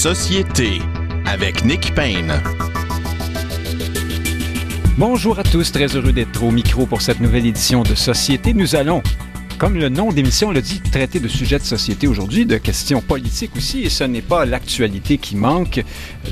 Société avec Nick Payne. Bonjour à tous, très heureux d'être au micro pour cette nouvelle édition de Société. Nous allons comme le nom d'émission le dit, traiter de sujets de société aujourd'hui, de questions politiques aussi, et ce n'est pas l'actualité qui manque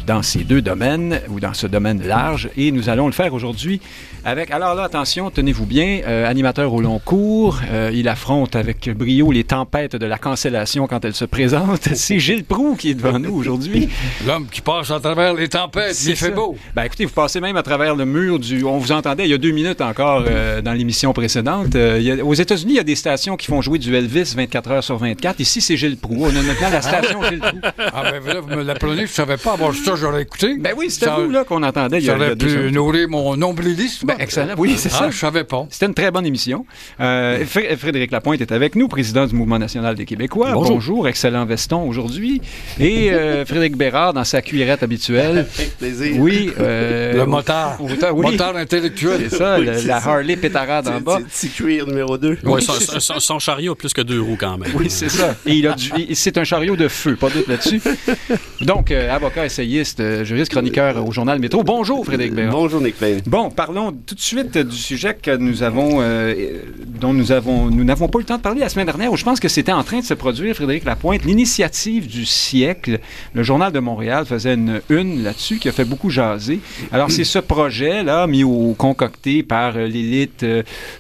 dans ces deux domaines ou dans ce domaine large. Et nous allons le faire aujourd'hui avec, alors là, attention, tenez-vous bien, euh, animateur au long cours, euh, il affronte avec brio les tempêtes de la cancellation quand elles se présentent. C'est Gilles Proux qui est devant nous aujourd'hui. L'homme qui passe à travers les tempêtes, il fait beau. Ben écoutez, vous passez même à travers le mur du... On vous entendait il y a deux minutes encore euh, dans l'émission précédente. aux États-Unis, il y a des stations qui font jouer du Elvis 24 heures sur 24. Ici, c'est Gilles Proux. On a maintenant la station Gilles Proux. Ah, ben là, vous me l'apprenez, je savais pas. Bon, ça, j'aurais écouté. Ben oui, c'était vous, là, qu'on entendait. Ça aurait pu nourrir mon nombrilisme. Ben, excellent. Oui, c'est ah, ça. je savais pas. C'était une très bonne émission. Euh, Frédéric Lapointe est avec nous, président du Mouvement national des Québécois. Bonjour. excellent veston aujourd'hui. Et euh, Frédéric Bérard, dans sa cuillerette habituelle. Avec plaisir. Oui. Euh, le motard. Oui. Motard intellectuel. C'est ça, la Harley pétarade en bas. Petit cuir numéro 2. Oui, son, chariot a plus que deux roues quand même. Oui, c'est ça. Et il c'est un chariot de feu, pas doute là-dessus. Donc, euh, avocat, essayiste, euh, juriste, chroniqueur au journal Métro. Bonjour, Frédéric Béraud. Bonjour, Nick Payne. Bon, parlons tout de suite du sujet que nous avons, euh, dont nous avons, nous n'avons pas eu le temps de parler la semaine dernière, où je pense que c'était en train de se produire, Frédéric Lapointe, l'initiative du siècle. Le Journal de Montréal faisait une une là-dessus qui a fait beaucoup jaser. Alors, c'est ce projet-là, mis au concocté par l'élite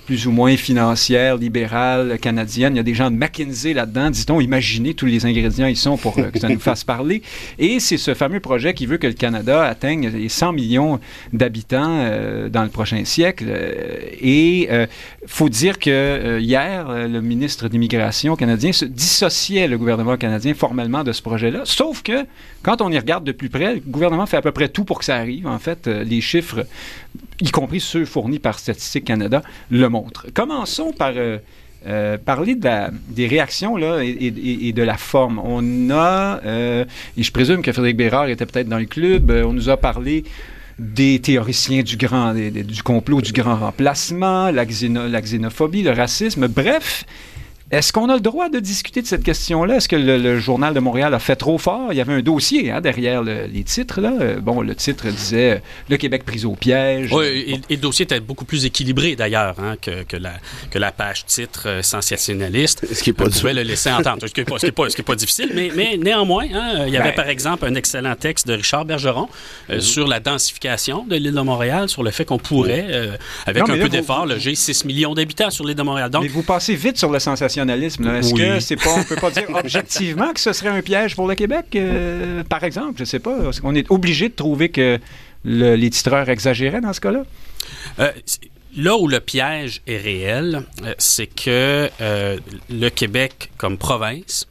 plus ou moins financière, libérale, canadienne. Il y a des gens de McKinsey là-dedans, dit-on. Imaginez tous les ingrédients ils sont pour que ça nous fasse parler. Et c'est ce fameux projet qui veut que le Canada atteigne les 100 millions d'habitants euh, dans le prochain siècle. Euh, et euh, faut dire que hier, le ministre d'immigration canadien se dissociait le gouvernement canadien formellement de ce projet-là. Sauf que quand on y regarde de plus près, le gouvernement fait à peu près tout pour que ça arrive. En fait, les chiffres, y compris ceux fournis par Statistique Canada, le montrent. Commençons par euh, parler de des réactions là, et, de la forme. On a, euh, et je présume que Frédéric Bérard était peut-être dans le club, euh, on nous a parlé des théoriciens du grand, du complot du grand remplacement, la, la xénophobie, le racisme, bref, est-ce qu'on a le droit de discuter de cette question-là? Est-ce que le, Journal de Montréal a fait trop fort? Il y avait un dossier hein, derrière les titres. Là. Euh, bon, le titre disait euh, Le Québec pris au piège. Oui, et, le dossier était beaucoup plus équilibré d'ailleurs hein, que, que, la, que la page titre euh, sensationnaliste. Ce qui est pas On pouvait le laisser entendre. ce qui n'est pas, pas, pas, difficile, mais, mais néanmoins, hein, il y avait ben. par exemple un excellent texte de Richard Bergeron mm-hmm. sur la densification de l'île de Montréal, sur le fait qu'on pourrait, avec un peu d'effort, loger 6 millions d'habitants sur l'île de Montréal. Donc, mais vous passez vite sur le est-ce que c'est pas, on peut pas dire objectivement que ce serait un piège pour le Québec, euh, par exemple? Je sais pas. Est-ce qu'on est obligé de trouver que le, les titreurs exagéraient dans ce cas-là? Euh, là où le piège est réel, euh, c'est que le Québec, comme province,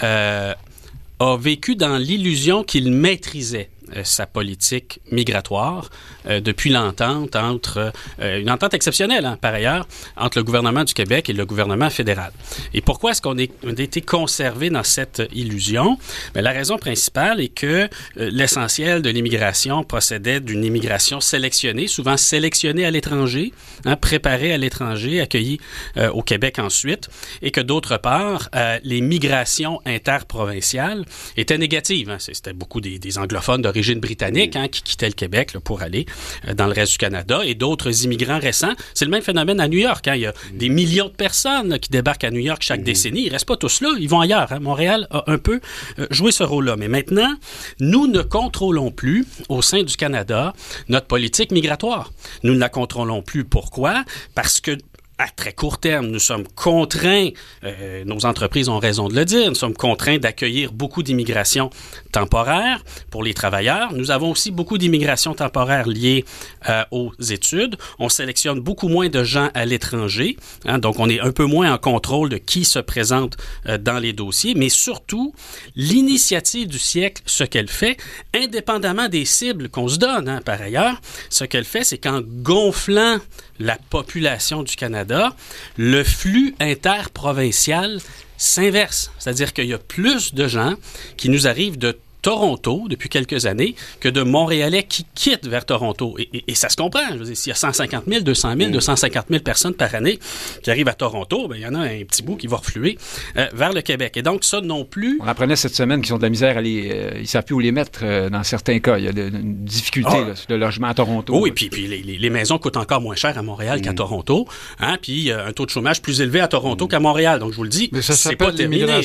a vécu dans l'illusion qu'il maîtrisait sa politique migratoire euh, depuis l'entente entre euh, une entente exceptionnelle hein, par ailleurs entre le gouvernement du Québec et le gouvernement fédéral. Et pourquoi est-ce qu'on a été conservé dans cette illusion? Bien, la raison principale est que l'essentiel de l'immigration procédait d'une immigration sélectionnée, souvent sélectionnée à l'étranger, hein, préparée à l'étranger, accueillie au Québec ensuite, et que d'autre part les migrations interprovinciales étaient négatives. Hein. C'était beaucoup des, des anglophones de d'origine britannique hein, qui quittaient le Québec pour aller euh, dans le reste du Canada et d'autres immigrants récents. C'est le même phénomène à New York. Hein. Il y a des millions de personnes qui débarquent à New York chaque mmh. décennie. Ils restent pas tous là, ils vont ailleurs. Hein. Montréal a un peu euh, joué ce rôle-là. Mais maintenant, nous ne contrôlons plus au sein du Canada notre politique migratoire. Nous ne la contrôlons plus. Pourquoi? Parce que à très court terme, nous sommes contraints, euh, nos entreprises ont raison de le dire, nous sommes contraints d'accueillir beaucoup d'immigration temporaire pour les travailleurs. Nous avons aussi beaucoup d'immigration temporaire liée euh, aux études. On sélectionne beaucoup moins de gens à l'étranger, hein, donc on est un peu moins en contrôle de qui se présente euh, dans les dossiers, mais surtout, l'initiative du siècle, ce qu'elle fait, indépendamment des cibles qu'on se donne hein, par ailleurs, ce qu'elle fait, c'est qu'en gonflant la population du Canada, le flux interprovincial s'inverse. C'est-à-dire qu'il y a plus de gens qui nous arrivent de Toronto depuis quelques années que de Montréalais qui quittent vers Toronto. Et, et- et ça se comprend. Je veux dire, s'il y a 150 000, 200 000, 250 000 personnes par année qui arrivent à Toronto, ben, il y en a un petit bout qui va refluer euh, vers le Québec. Et donc, ça non plus... On apprenait cette semaine qu'ils ont de la misère à les. euh, ils ne savent plus où les mettre euh, dans certains cas. Il y a de- une difficulté Ah. là, sur le logement à Toronto. Oui, puis, puis les, les- les maisons coûtent encore moins cher à Montréal qu'à Toronto. Hein, puis il y a un taux de chômage plus élevé à Toronto qu'à Montréal. Donc, je vous le dis, Mais ça c'est pas s'appelle terminé. là.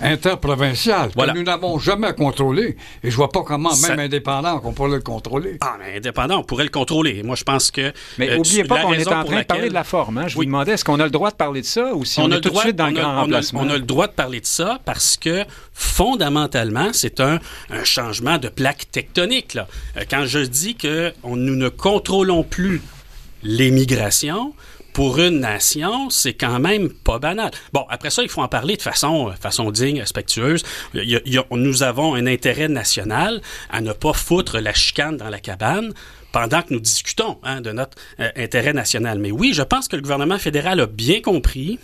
interprovinciale, Voilà. que nous n'avons jamais Et je vois pas comment, Ça- même indépendant, qu'on pourrait le contrôler. Ah, mais indépendant, on pourrait le contrôler. Moi, je pense que... Mais euh, n'oubliez pas la qu'on est en train de parler de la forme. hein. Je Oui. vous demandais, est-ce qu'on a le droit de parler de ça ou si on, a est le tout de droit- suite dans on le a- grand on a- remplacement? On a le droit de parler de ça parce que fondamentalement, c'est un, un changement de plaque tectonique. Là. Euh, Quand je dis que on- nous ne contrôlons plus l'émigration, pour une nation, c'est quand même pas banal. Bon, après ça, il faut en parler de façon, euh, façon digne, respectueuse. Nous avons un intérêt national à ne pas foutre la chicane dans la cabane pendant que nous discutons hein, de notre euh, intérêt national. Mais oui, je pense que le gouvernement fédéral a bien compris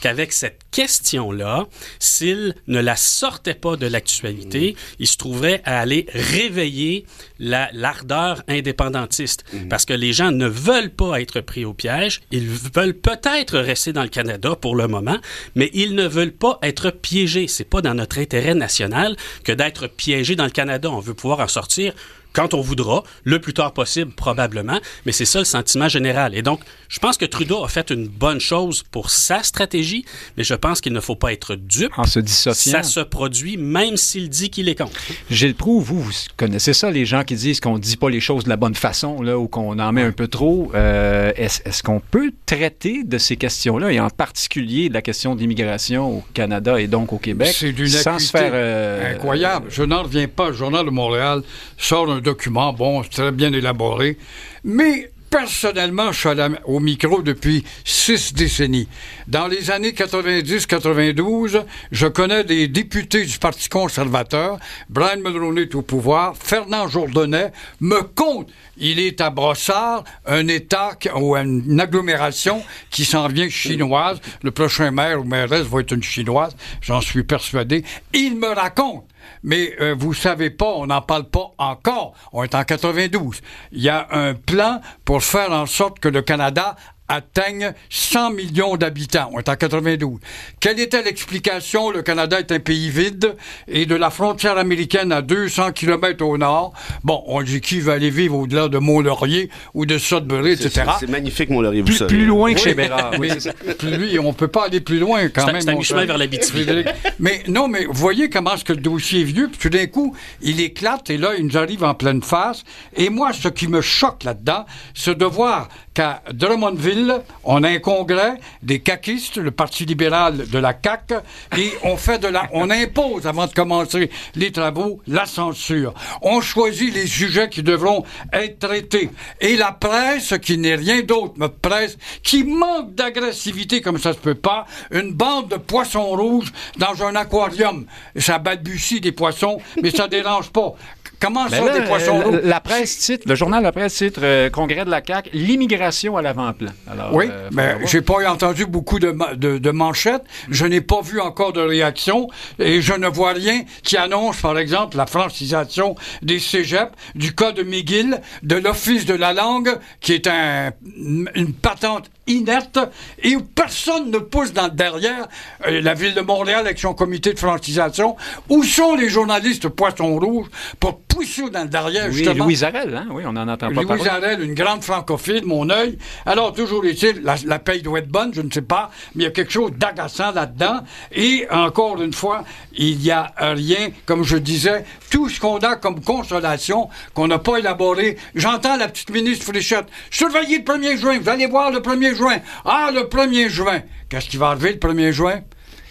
qu'avec cette question-là, s'il ne la sortait pas de l'actualité, il se trouverait à aller réveiller la- l'ardeur indépendantiste. Parce que les gens ne veulent pas être pris au piège. Ils veulent peut-être rester dans le Canada pour le moment, mais ils ne veulent pas être piégés. C'est pas dans notre intérêt national que d'être piégé dans le Canada. On veut pouvoir en sortir quand on voudra, le plus tard possible probablement, mais c'est ça le sentiment général. Et donc, je pense que Trudeau a fait une bonne chose pour sa stratégie, mais je pense qu'il ne faut pas être dupe. En se dissociant. Ça se produit même s'il dit qu'il est contre. Gilles Proux, vous, vous connaissez ça, les gens qui disent qu'on ne dit pas les choses de la bonne façon là, ou qu'on en met un peu trop. Euh, Est-ce est-ce qu'on peut traiter de ces questions-là, et en particulier de la question de l'immigration au Canada et donc au Québec, C'est d'une sans acuité se faire... euh, incroyable. Je n'en reviens pas. Le Journal de Montréal sort un document, bon, très bien élaboré, mais personnellement, je suis au micro depuis six décennies. Dans les années 90-92, je connais des députés du Parti conservateur. Brian Mulroney est au pouvoir. Fernand Jourdanet me compte. Il est à Brossard, un État ou une agglomération qui s'en vient chinoise. Le prochain maire ou mairesse va être une chinoise, j'en suis persuadé. Il me raconte. Mais euh, vous savez pas, on n'en parle pas encore. On est en 92. Il y a un plan pour faire en sorte que le Canada atteigne 100 millions d'habitants. On est en 92. Quelle était l'explication? Le Canada est un pays vide et de la frontière américaine à 200 km au nord. Bon, on dit qui va aller vivre au-delà de Mont-Laurier ou de Sudbury, etc. C'est magnifique, mon Laurier, vous plus, savez. plus loin que Oui. chez Bérard. oui, on peut pas aller plus loin quand même. c'est mi-chemin cher vers. Frédéric. Mais non, mais vous voyez comment est-ce que le dossier est vieux, puis tout d'un coup, il éclate et là, il nous arrive en pleine face. Et moi, ce qui me choque là-dedans, c'est de voir qu'à Drummondville, on a un congrès des caquistes, le Parti libéral de la CAQ, et on fait de la, on impose avant de commencer les travaux la censure. On choisit les sujets qui devront être traités. Et la presse, qui n'est rien d'autre, notre presse, qui manque d'agressivité comme ça se peut pas, une bande de poissons rouges dans un aquarium. Ça balbutie des poissons, mais ça dérange pas. Comment Ben ça, là, des poissons euh, rouges? la presse titre, le journal La Presse titre euh, Congrès de la CAQ, l'immigration à l'avant-plan. Alors, Oui, euh, mais faudra voir. j'ai pas entendu beaucoup de, de, de manchettes. Je n'ai pas vu encore de réaction et je ne vois rien qui annonce, par exemple, la francisation des cégeps, du cas de McGill, de l'Office de la langue, qui est un, une patente inerte et où personne ne pousse dans le derrière euh, la ville de Montréal avec son comité de francisation. Où sont les journalistes poissons rouges pour pousser dans le derrière, Oui, justement? Louise Arel, hein? oui, on n'en entend pas Louise parler. Arel, une grande francophile, mon œil. Alors, toujours est-il, la, la paye doit être bonne, je ne sais pas, mais il y a quelque chose d'agaçant là-dedans. Et encore une fois, il n'y a rien, comme je disais, tout ce qu'on a comme consolation, qu'on n'a pas élaboré. J'entends la petite ministre Fréchette, surveillez le 1er juin, vous allez voir le 1er juin. Ah, le 1er juin. Qu'est-ce qui va arriver le 1er juin?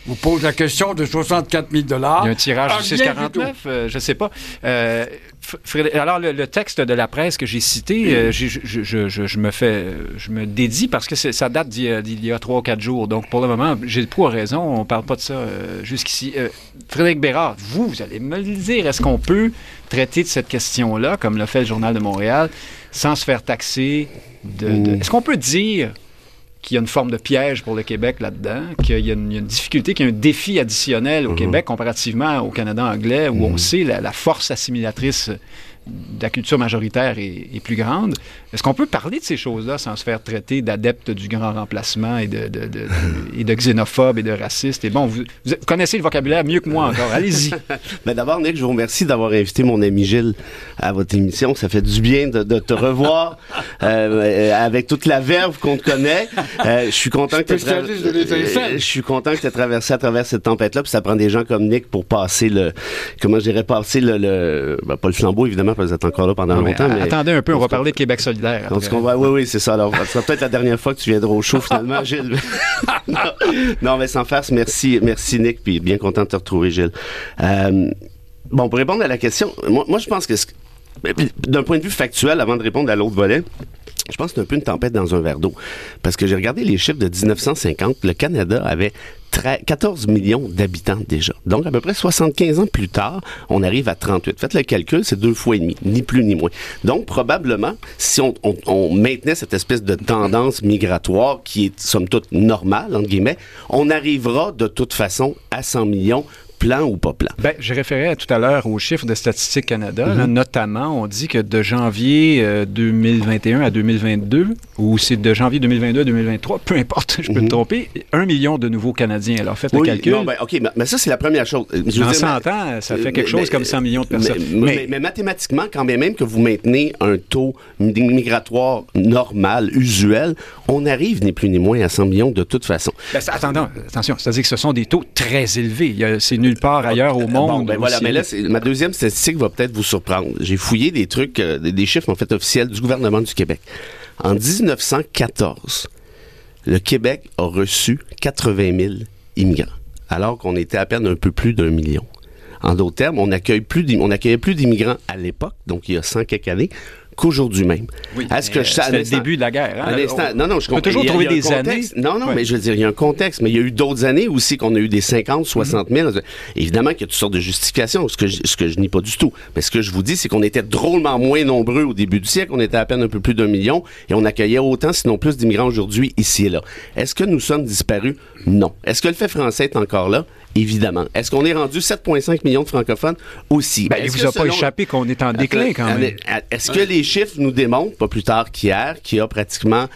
Vous pose la question de 64 000 Il y a un tirage Ah, tout. 649, euh, je sais pas. Euh, alors, le, le texte de la presse que j'ai cité, euh, je, je- je- je me fais, je me dédie parce que ça date d'il y a- trois ou quatre jours. Donc, pour le moment, j'ai pas raison, on parle pas de ça jusqu'ici. Frédéric Bérard, vous, vous allez me le dire, est-ce qu'on peut traiter de cette question-là, comme l'a fait le Journal de Montréal, sans se faire taxer de... de-. Est-ce qu'on peut dire qu'il y a une forme de piège pour le Québec là-dedans, qu'il y, a une difficulté, qu'il y a un défi additionnel au mhm. Québec comparativement au Canada anglais, où on mhm. sait la, la, force assimilatrice la culture majoritaire est, plus grande. Est-ce qu'on peut parler de ces choses-là sans se faire traiter d'adepte du grand remplacement et de, et de xénophobe et de raciste? Et bon, vous, connaissez le vocabulaire mieux que moi encore. Allez-y. Mais d'abord, Nick, je vous remercie d'avoir invité mon ami Gilles à votre émission. Ça fait du bien de, te revoir euh, avec toute la verve qu'on te connaît. Euh, je suis content que tu euh, je suis content que tu aies traversé à travers cette tempête-là. Puis ça prend des gens comme Nick pour passer le, comment je dirais, passer le, le ben, pas le flambeau évidemment vous êtes encore là pendant longtemps. Mais attendez un peu, on va parler de Québec solidaire. oui, oui, c'est ça. Alors, c'est peut-être la dernière fois que tu viendras au show, finalement, Gilles. non, mais sans farce, merci, merci Nick, puis bien content de te retrouver, Gilles. Euh, bon, pour répondre à la question, moi, moi je pense que d'un point de vue factuel, avant de répondre à l'autre volet, je pense que c'est un peu une tempête dans un verre d'eau. Parce que j'ai regardé les chiffres de 1950. Le Canada avait 14 millions d'habitants déjà. Donc, à peu près 75 ans plus tard, on arrive à 38. Faites le calcul, c'est deux fois et demi, ni plus ni moins. Donc, probablement, si on, maintenait cette espèce de tendance migratoire qui est, somme toute, normale, entre guillemets, on arrivera de toute façon à 100 millions plan ou pas plan? Ben, je référais tout à l'heure aux chiffres de Statistique Canada. Mhm. notamment, on dit que de janvier 2021 euh, à 2022, ou c'est de janvier 2022 à 2023, peu importe, je peux me mhm. tromper, un million de nouveaux Canadiens. Alors, faites le calcul. Non, ben, OK, mais, ça, c'est la première chose. Je Dans 100 ans, ça fait quelque chose comme 100 millions de personnes. Mais, mathématiquement, quand même que vous maintenez un taux migratoire normal, usuel, on arrive ni plus ni moins à 100 millions de toute façon. Ben, attendons, attention, c'est-à-dire que ce sont des taux très élevés. C'est nulle part ailleurs au monde. ben voilà, mais là, ma deuxième statistique va peut-être vous surprendre. J'ai fouillé des trucs, euh, des chiffres en fait officiels du gouvernement du Québec. En 1914, le Québec a reçu 80 000 immigrants, alors qu'on était à peine un peu plus d'un million. En d'autres termes, on accueille plus, on accueillait plus d'immigrants à l'époque, donc il y a 100 quelques années, qu'aujourd'hui même. Oui, Est-ce que c'est le début de la guerre. Hein? non, non, je comprends. toujours trouver des années. Non, non, mais je veux dire, il y a un contexte, mais il y a eu d'autres années aussi qu'on a eu des 50, 60 000. Évidemment qu'il y a toutes sortes de justifications, ce que je, ce que je nie pas du tout. Mais ce que je vous dis, c'est qu'on était drôlement moins nombreux au début du siècle. On était à peine un peu plus d'un million et on accueillait autant, sinon plus d'immigrants aujourd'hui ici et là. Est-ce que nous sommes disparus? Non. Est-ce que le fait français est encore là? Évidemment. Est-ce qu'on est rendu 7,5 millions de francophones aussi? Ben, il vous a pas échappé qu'on est en déclin quand même. Est-ce que les chiffres nous démontrent, pas plus tard qu'hier, qu'il y a pratiquement,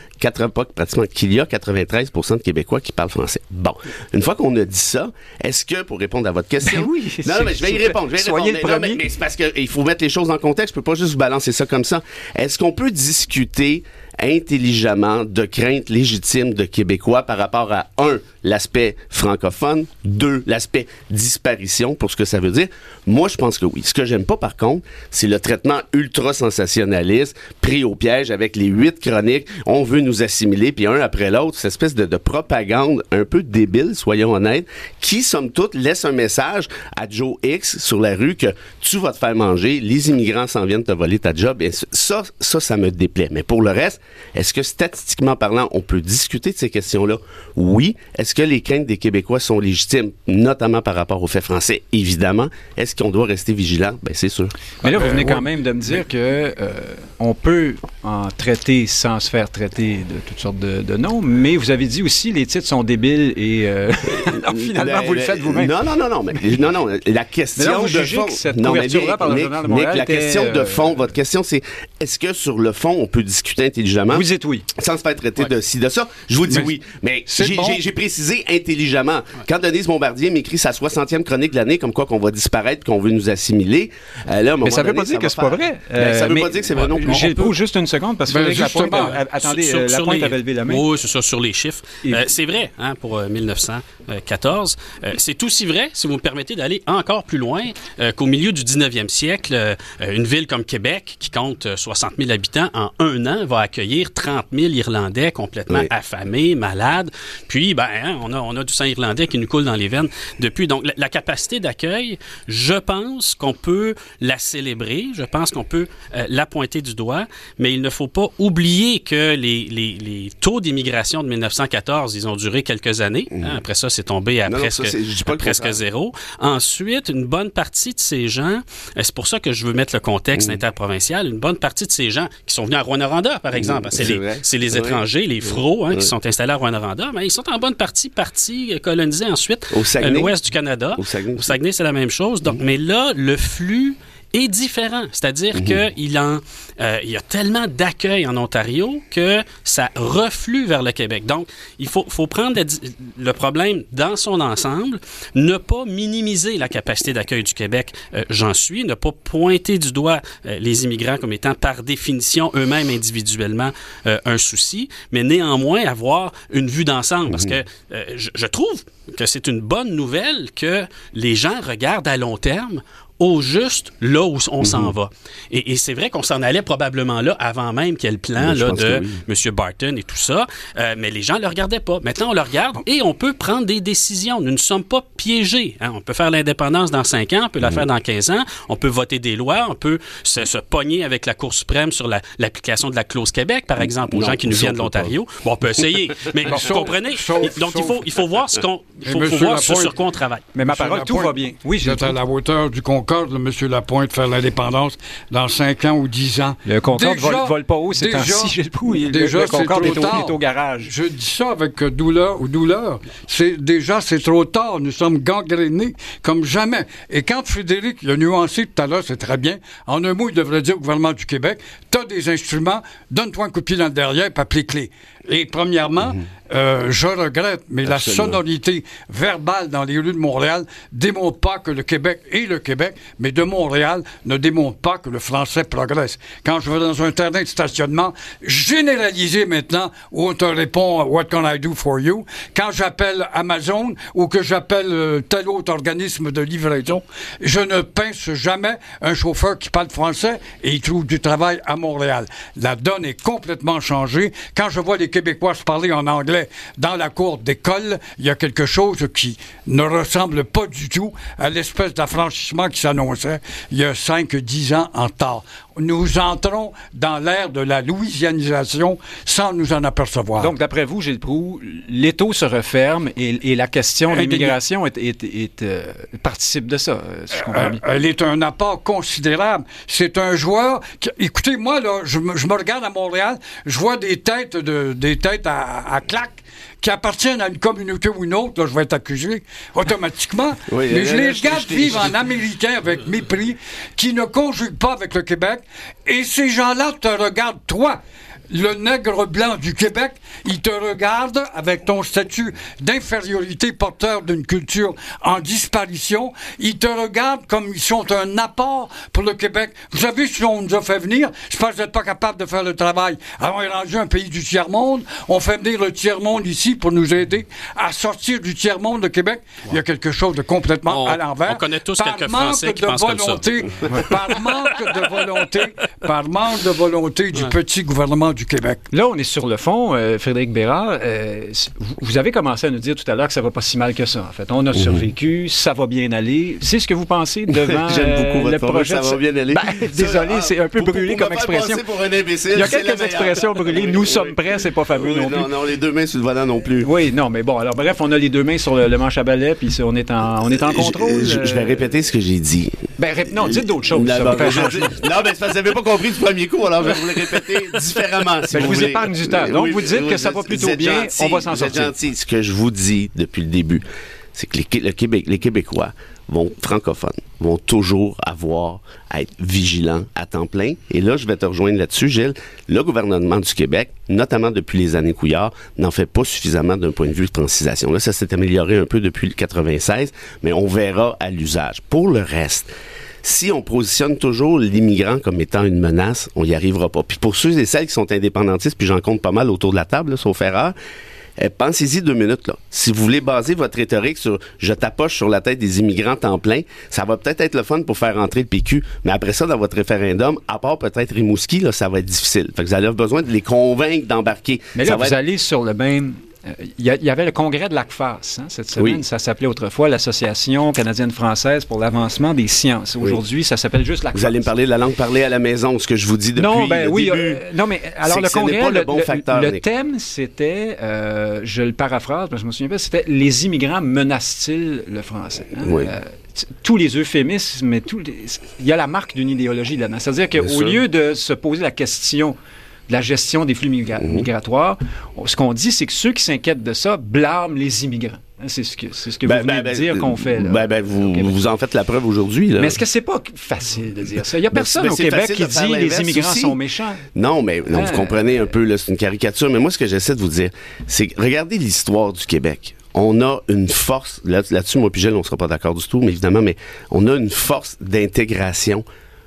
pratiquement qu'il y a 93 de Québécois qui parlent français? Bon. Une fois qu'on a dit ça, est-ce que, pour répondre à votre question? Ben oui. Non, mais je vais y répondre. Je vais Soyez répondre. Le premier. mais, c'est parce qu'il faut mettre les choses en contexte. Je peux pas juste vous balancer ça comme ça. Est-ce qu'on peut discuter intelligemment de craintes légitimes de Québécois par rapport à, un, l'aspect francophone, deux, l'aspect disparition, pour ce que ça veut dire? Moi, je pense que oui. Ce que j'aime pas, par contre, c'est le traitement ultra sensationnaliste, pris au piège avec les huit chroniques. On veut nous assimiler, puis un après l'autre, cette espèce de, de, propagande un peu débile, soyons honnêtes, qui, somme toute, laisse un message à Joe X sur la rue que tu vas te faire manger, les immigrants s'en viennent te voler ta job. Et ça, ça, ça me déplaît. Mais pour le reste, est-ce que statistiquement parlant, on peut discuter de ces questions-là? Oui. Est-ce que les craintes des Québécois sont légitimes, notamment par rapport aux faits français? Évidemment. Est-ce qu'on doit rester vigilant? Ben, c'est sûr. Mais là, vous venez quand même de me dire que euh, on peut en traiter sans se faire traiter de toutes sortes de, noms, mais vous avez dit aussi les titres sont débiles et euh, finalement, ben, vous le faites vous-même. Non, non, non, non. Mais, non, non. La question de fond... Cette non, mais par le Journal de Montréal la question de euh, fond, votre question, c'est est-ce que sur le fond, on peut discuter intelligemment? Vous dites oui. Sans se faire traiter de ci, de ça. Je vous dis oui. Mais j'ai précisé intelligemment. Quand Denise Bombardier m'écrit sa 60e chronique de l'année, comme quoi qu'on va disparaître, qu'on veut nous assimiler, euh, là, mais ça ne veut pas dire que c'est pas vrai. Ben, ça ne veut pas dire que c'est vrai non plus. J'ai juste une seconde parce que ben, attendez, sur, la pointe avait levé la main. Oui, c'est ça, sur les chiffres. Euh, c'est vrai, hein, pour 1914. Euh, c'est aussi vrai, si vous me permettez d'aller encore plus loin, qu'au milieu du 19e siècle, une ville comme Québec, qui compte 60 000 habitants, en un an, va accueillir 30 000 Irlandais complètement affamés, malades. Puis, ben, hein, on, a, on a du sang irlandais qui nous coule dans les veines depuis. Donc, la, capacité d'accueil, je pense qu'on peut la célébrer, je pense qu'on peut la pointer du doigt, mais il ne faut pas oublier que les, les, les taux d'immigration de 1914, ils ont duré quelques années. hein. Après ça, c'est tombé à Non, presque, ça, à zéro. Ensuite, une bonne partie de ces gens, euh, c'est pour ça que je veux mettre le contexte Mm. interprovincial, une bonne partie de ces gens qui sont venus à Rwanda, par exemple, c'est c'est les, étrangers, les fros, hein, qui sont installés à Rwanda, mais ils sont en bonne partie partis euh, coloniser ensuite euh, l'ouest du Canada. Au Saguenay. Saguenay, c'est la même chose. Donc, mais là, le flux est différent. C'est-à-dire Mhm. que il en, euh, il y a tellement d'accueil en Ontario que ça reflue vers le Québec. Donc, il faut, faut prendre le problème dans son ensemble, ne pas minimiser la capacité d'accueil du Québec, euh, j'en suis, ne pas pointer du doigt euh, les immigrants comme étant par définition eux-mêmes individuellement euh, un souci, mais néanmoins avoir une vue d'ensemble. Parce que euh, je, je trouve que c'est une bonne nouvelle que les gens regardent à long terme au juste là où on s'en va. Et, et c'est vrai qu'on s'en allait probablement là avant même qu'il y ait le plan je là, de oui. M. Barton et tout ça, euh, mais les gens ne le regardaient pas. Maintenant, on le regarde et on peut prendre des décisions. Nous ne sommes pas piégés. hein. On peut faire l'indépendance dans 5 ans, on peut la faire dans 15 ans, on peut voter des lois, on peut se, se pogner avec la Cour suprême sur la- l'application de la clause Québec, par exemple, aux Non, gens qui nous viennent de on peut pas. l'Ontario. Bon, on peut essayer, mais vous sauf- comprenez? sauf- Donc, il, faut, il faut voir ce qu'on... Faut, voir sur, quoi on travaille. Mais ma parole, tout va bien. Oui, j'ai à la hauteur du Concorde, le monsieur Lapointe, faire l'indépendance dans 5 ans ou 10 ans. Le Concorde Déjà- vole, vole pas haut ces déjà- temps-ci, Gilles Proulx. Le- déjà, le Concorde c'est est, trop au, tard. est au garage. Je dis ça avec euh, douleur ou douleur. C'est déjà c'est trop tard. Nous sommes gangrénés comme jamais. Et quand Frédéric il a nuancé tout à l'heure, c'est très bien. En un mot, il devrait dire au gouvernement du Québec t'as des instruments, donne-toi un coup de pied dans le derrière, puis applique les. Et premièrement, euh, je regrette, mais la Absolument. sonorité verbale dans les rues de Montréal démontre pas que le Québec et le Québec, mais de Montréal ne démontre pas que le français progresse. Quand je vais dans un terrain de stationnement, généralisé maintenant, où on te répond What can I do for you? Quand j'appelle Amazon ou que j'appelle euh, tel autre organisme de livraison, je ne pince jamais un chauffeur qui parle français et il trouve du travail à Montréal. La donne est complètement changée. Quand je vois les Québécois se parler en anglais dans la cour d'école, il y a quelque chose qui ne ressemble pas du tout à l'espèce d'affranchissement qui il y a 5-10 ans en retard. Nous entrons dans l'ère de la louisianisation sans nous en apercevoir. Donc, d'après vous, Gilles Proux, l'étau se referme et, et la question de Indéniable. l'immigration est, est- est, euh, participe de ça, euh, si je comprends Euh, bien. elle est un apport considérable. C'est un joueur. qui- écoutez, moi, là, je, me- je me regarde à Montréal, je vois des têtes de, des têtes à, à claques qui appartiennent à une communauté ou une autre. Là, je vais être accusé automatiquement. Oui, Mais je les regarde vivre en américain avec mépris, qui ne conjuguent pas avec le Québec. Et ces gens-là te regardent, toi. Le nègre blanc du Québec, il te regarde avec ton statut d'infériorité porteur d'une culture en disparition. Il te regarde comme ils sont un apport pour le Québec. Vous savez, si on nous a fait venir, c'est parce que vous n'êtes pas capable de faire le travail. Alors, on est rendu un pays du tiers-monde. On fait venir le tiers-monde ici pour nous aider à sortir du tiers-monde de Québec. Il y a quelque chose de complètement On- à l'envers. on connaît tous Par quelques manque Français qui de pensent comme ça. volonté, par manque de volonté, par manque de volonté du petit gouvernement du Québec. Là, on est sur le fond, euh, Frédéric Bérard. euh, vous, avez commencé à nous dire tout à l'heure que ça va pas si mal que ça. En fait, on a survécu, ça va bien aller. C'est ce que vous pensez devant J'aime euh, beaucoup votre le projet. ça va bien aller. Ben, désolé, Ça, c'est un peu pour- brûlé pour comme expression. pour un imbécile, Il y a quelques expressions brûlées. Nous oui, sommes oui. prêts, c'est pas fameux Oui, non plus. non, non, les deux mains sur le volant non plus. Oui, non, mais bon, alors bref, on a les deux mains sur le, le manche à balai, puis on est en, on est en contrôle. Je, je- je vais euh, répéter ce que j'ai dit. Ben, rép- non, dites d'autres choses. Non, faire je- non, mais vous n'avez pas compris du premier coup, alors je vais vous le répéter différemment. Si Ben, je vous épargne du temps. Donc, vous dites que ça va vous plutôt bien, gentil, on va s'en vous sortir. gentil. Ce que je vous dis depuis le début, c'est que les, le Québec, les Québécois vont, francophones vont toujours avoir à être vigilants à temps plein. Et là, je vais te rejoindre là-dessus, Gilles. Le gouvernement du Québec, notamment depuis les années Couillard, n'en fait pas suffisamment d'un point de vue de francisation. Là, ça s'est amélioré un peu depuis le 96, mais on verra à l'usage. Pour le reste, si on positionne toujours l'immigrant comme étant une menace, on n'y arrivera pas. Puis pour ceux et celles qui sont indépendantistes, puis j'en compte pas mal autour de la table, là, sauf erreur, pensez-y deux minutes. Là. Si vous voulez baser votre rhétorique sur je tapoche sur la tête des immigrants temps plein, ça va peut-être être le fun pour faire entrer le PQ, mais après ça, dans votre référendum, à part peut-être Rimouski, là, ça va être difficile. Fait que vous allez avoir besoin de les convaincre d'embarquer. Mais Ça là, va vous être- allez sur le même il y, avait le congrès de l'ACFAS hein, cette semaine. Ça s'appelait autrefois l'Association canadienne-française pour l'avancement des sciences. Aujourd'hui, ça s'appelle juste l'ACFAS. Vous allez me parler de la langue parlée à la maison, ce que je vous dis depuis non, ben, le oui, début. Euh, non, mais alors le congrès, pas le, le, bon facteur, le thème, c'était, euh, je le paraphrase, parce que je me souviens pas, c'était les immigrants menacent-ils le français hein? Oui. Euh, tous les euphémismes, mais les... il y a la marque d'une idéologie là-dedans. C'est-à-dire qu'au lieu de se poser la question de la gestion des flux migra Mhm. migratoires, ce qu'on dit, c'est que ceux qui s'inquiètent de ça blâment les immigrants. Hein, C'est ce que, c'est ce que Ben, vous venez ben, de ben, dire qu'on fait. Là, Ben, ben, vous, en faites la preuve aujourd'hui. là. Mais est-ce que c'est pas facile de dire ça? Il n'y a Ben, personne ben, au Québec qui dit les immigrants aussi. sont méchants. Non, mais non, vous comprenez un peu, là, c'est une caricature. Mais moi, ce que j'essaie de vous dire, c'est que regardez l'histoire du Québec. On a une force, là- là-dessus, moi, Pigel, on ne sera pas d'accord du tout, mais évidemment, mais on a une force d'intégration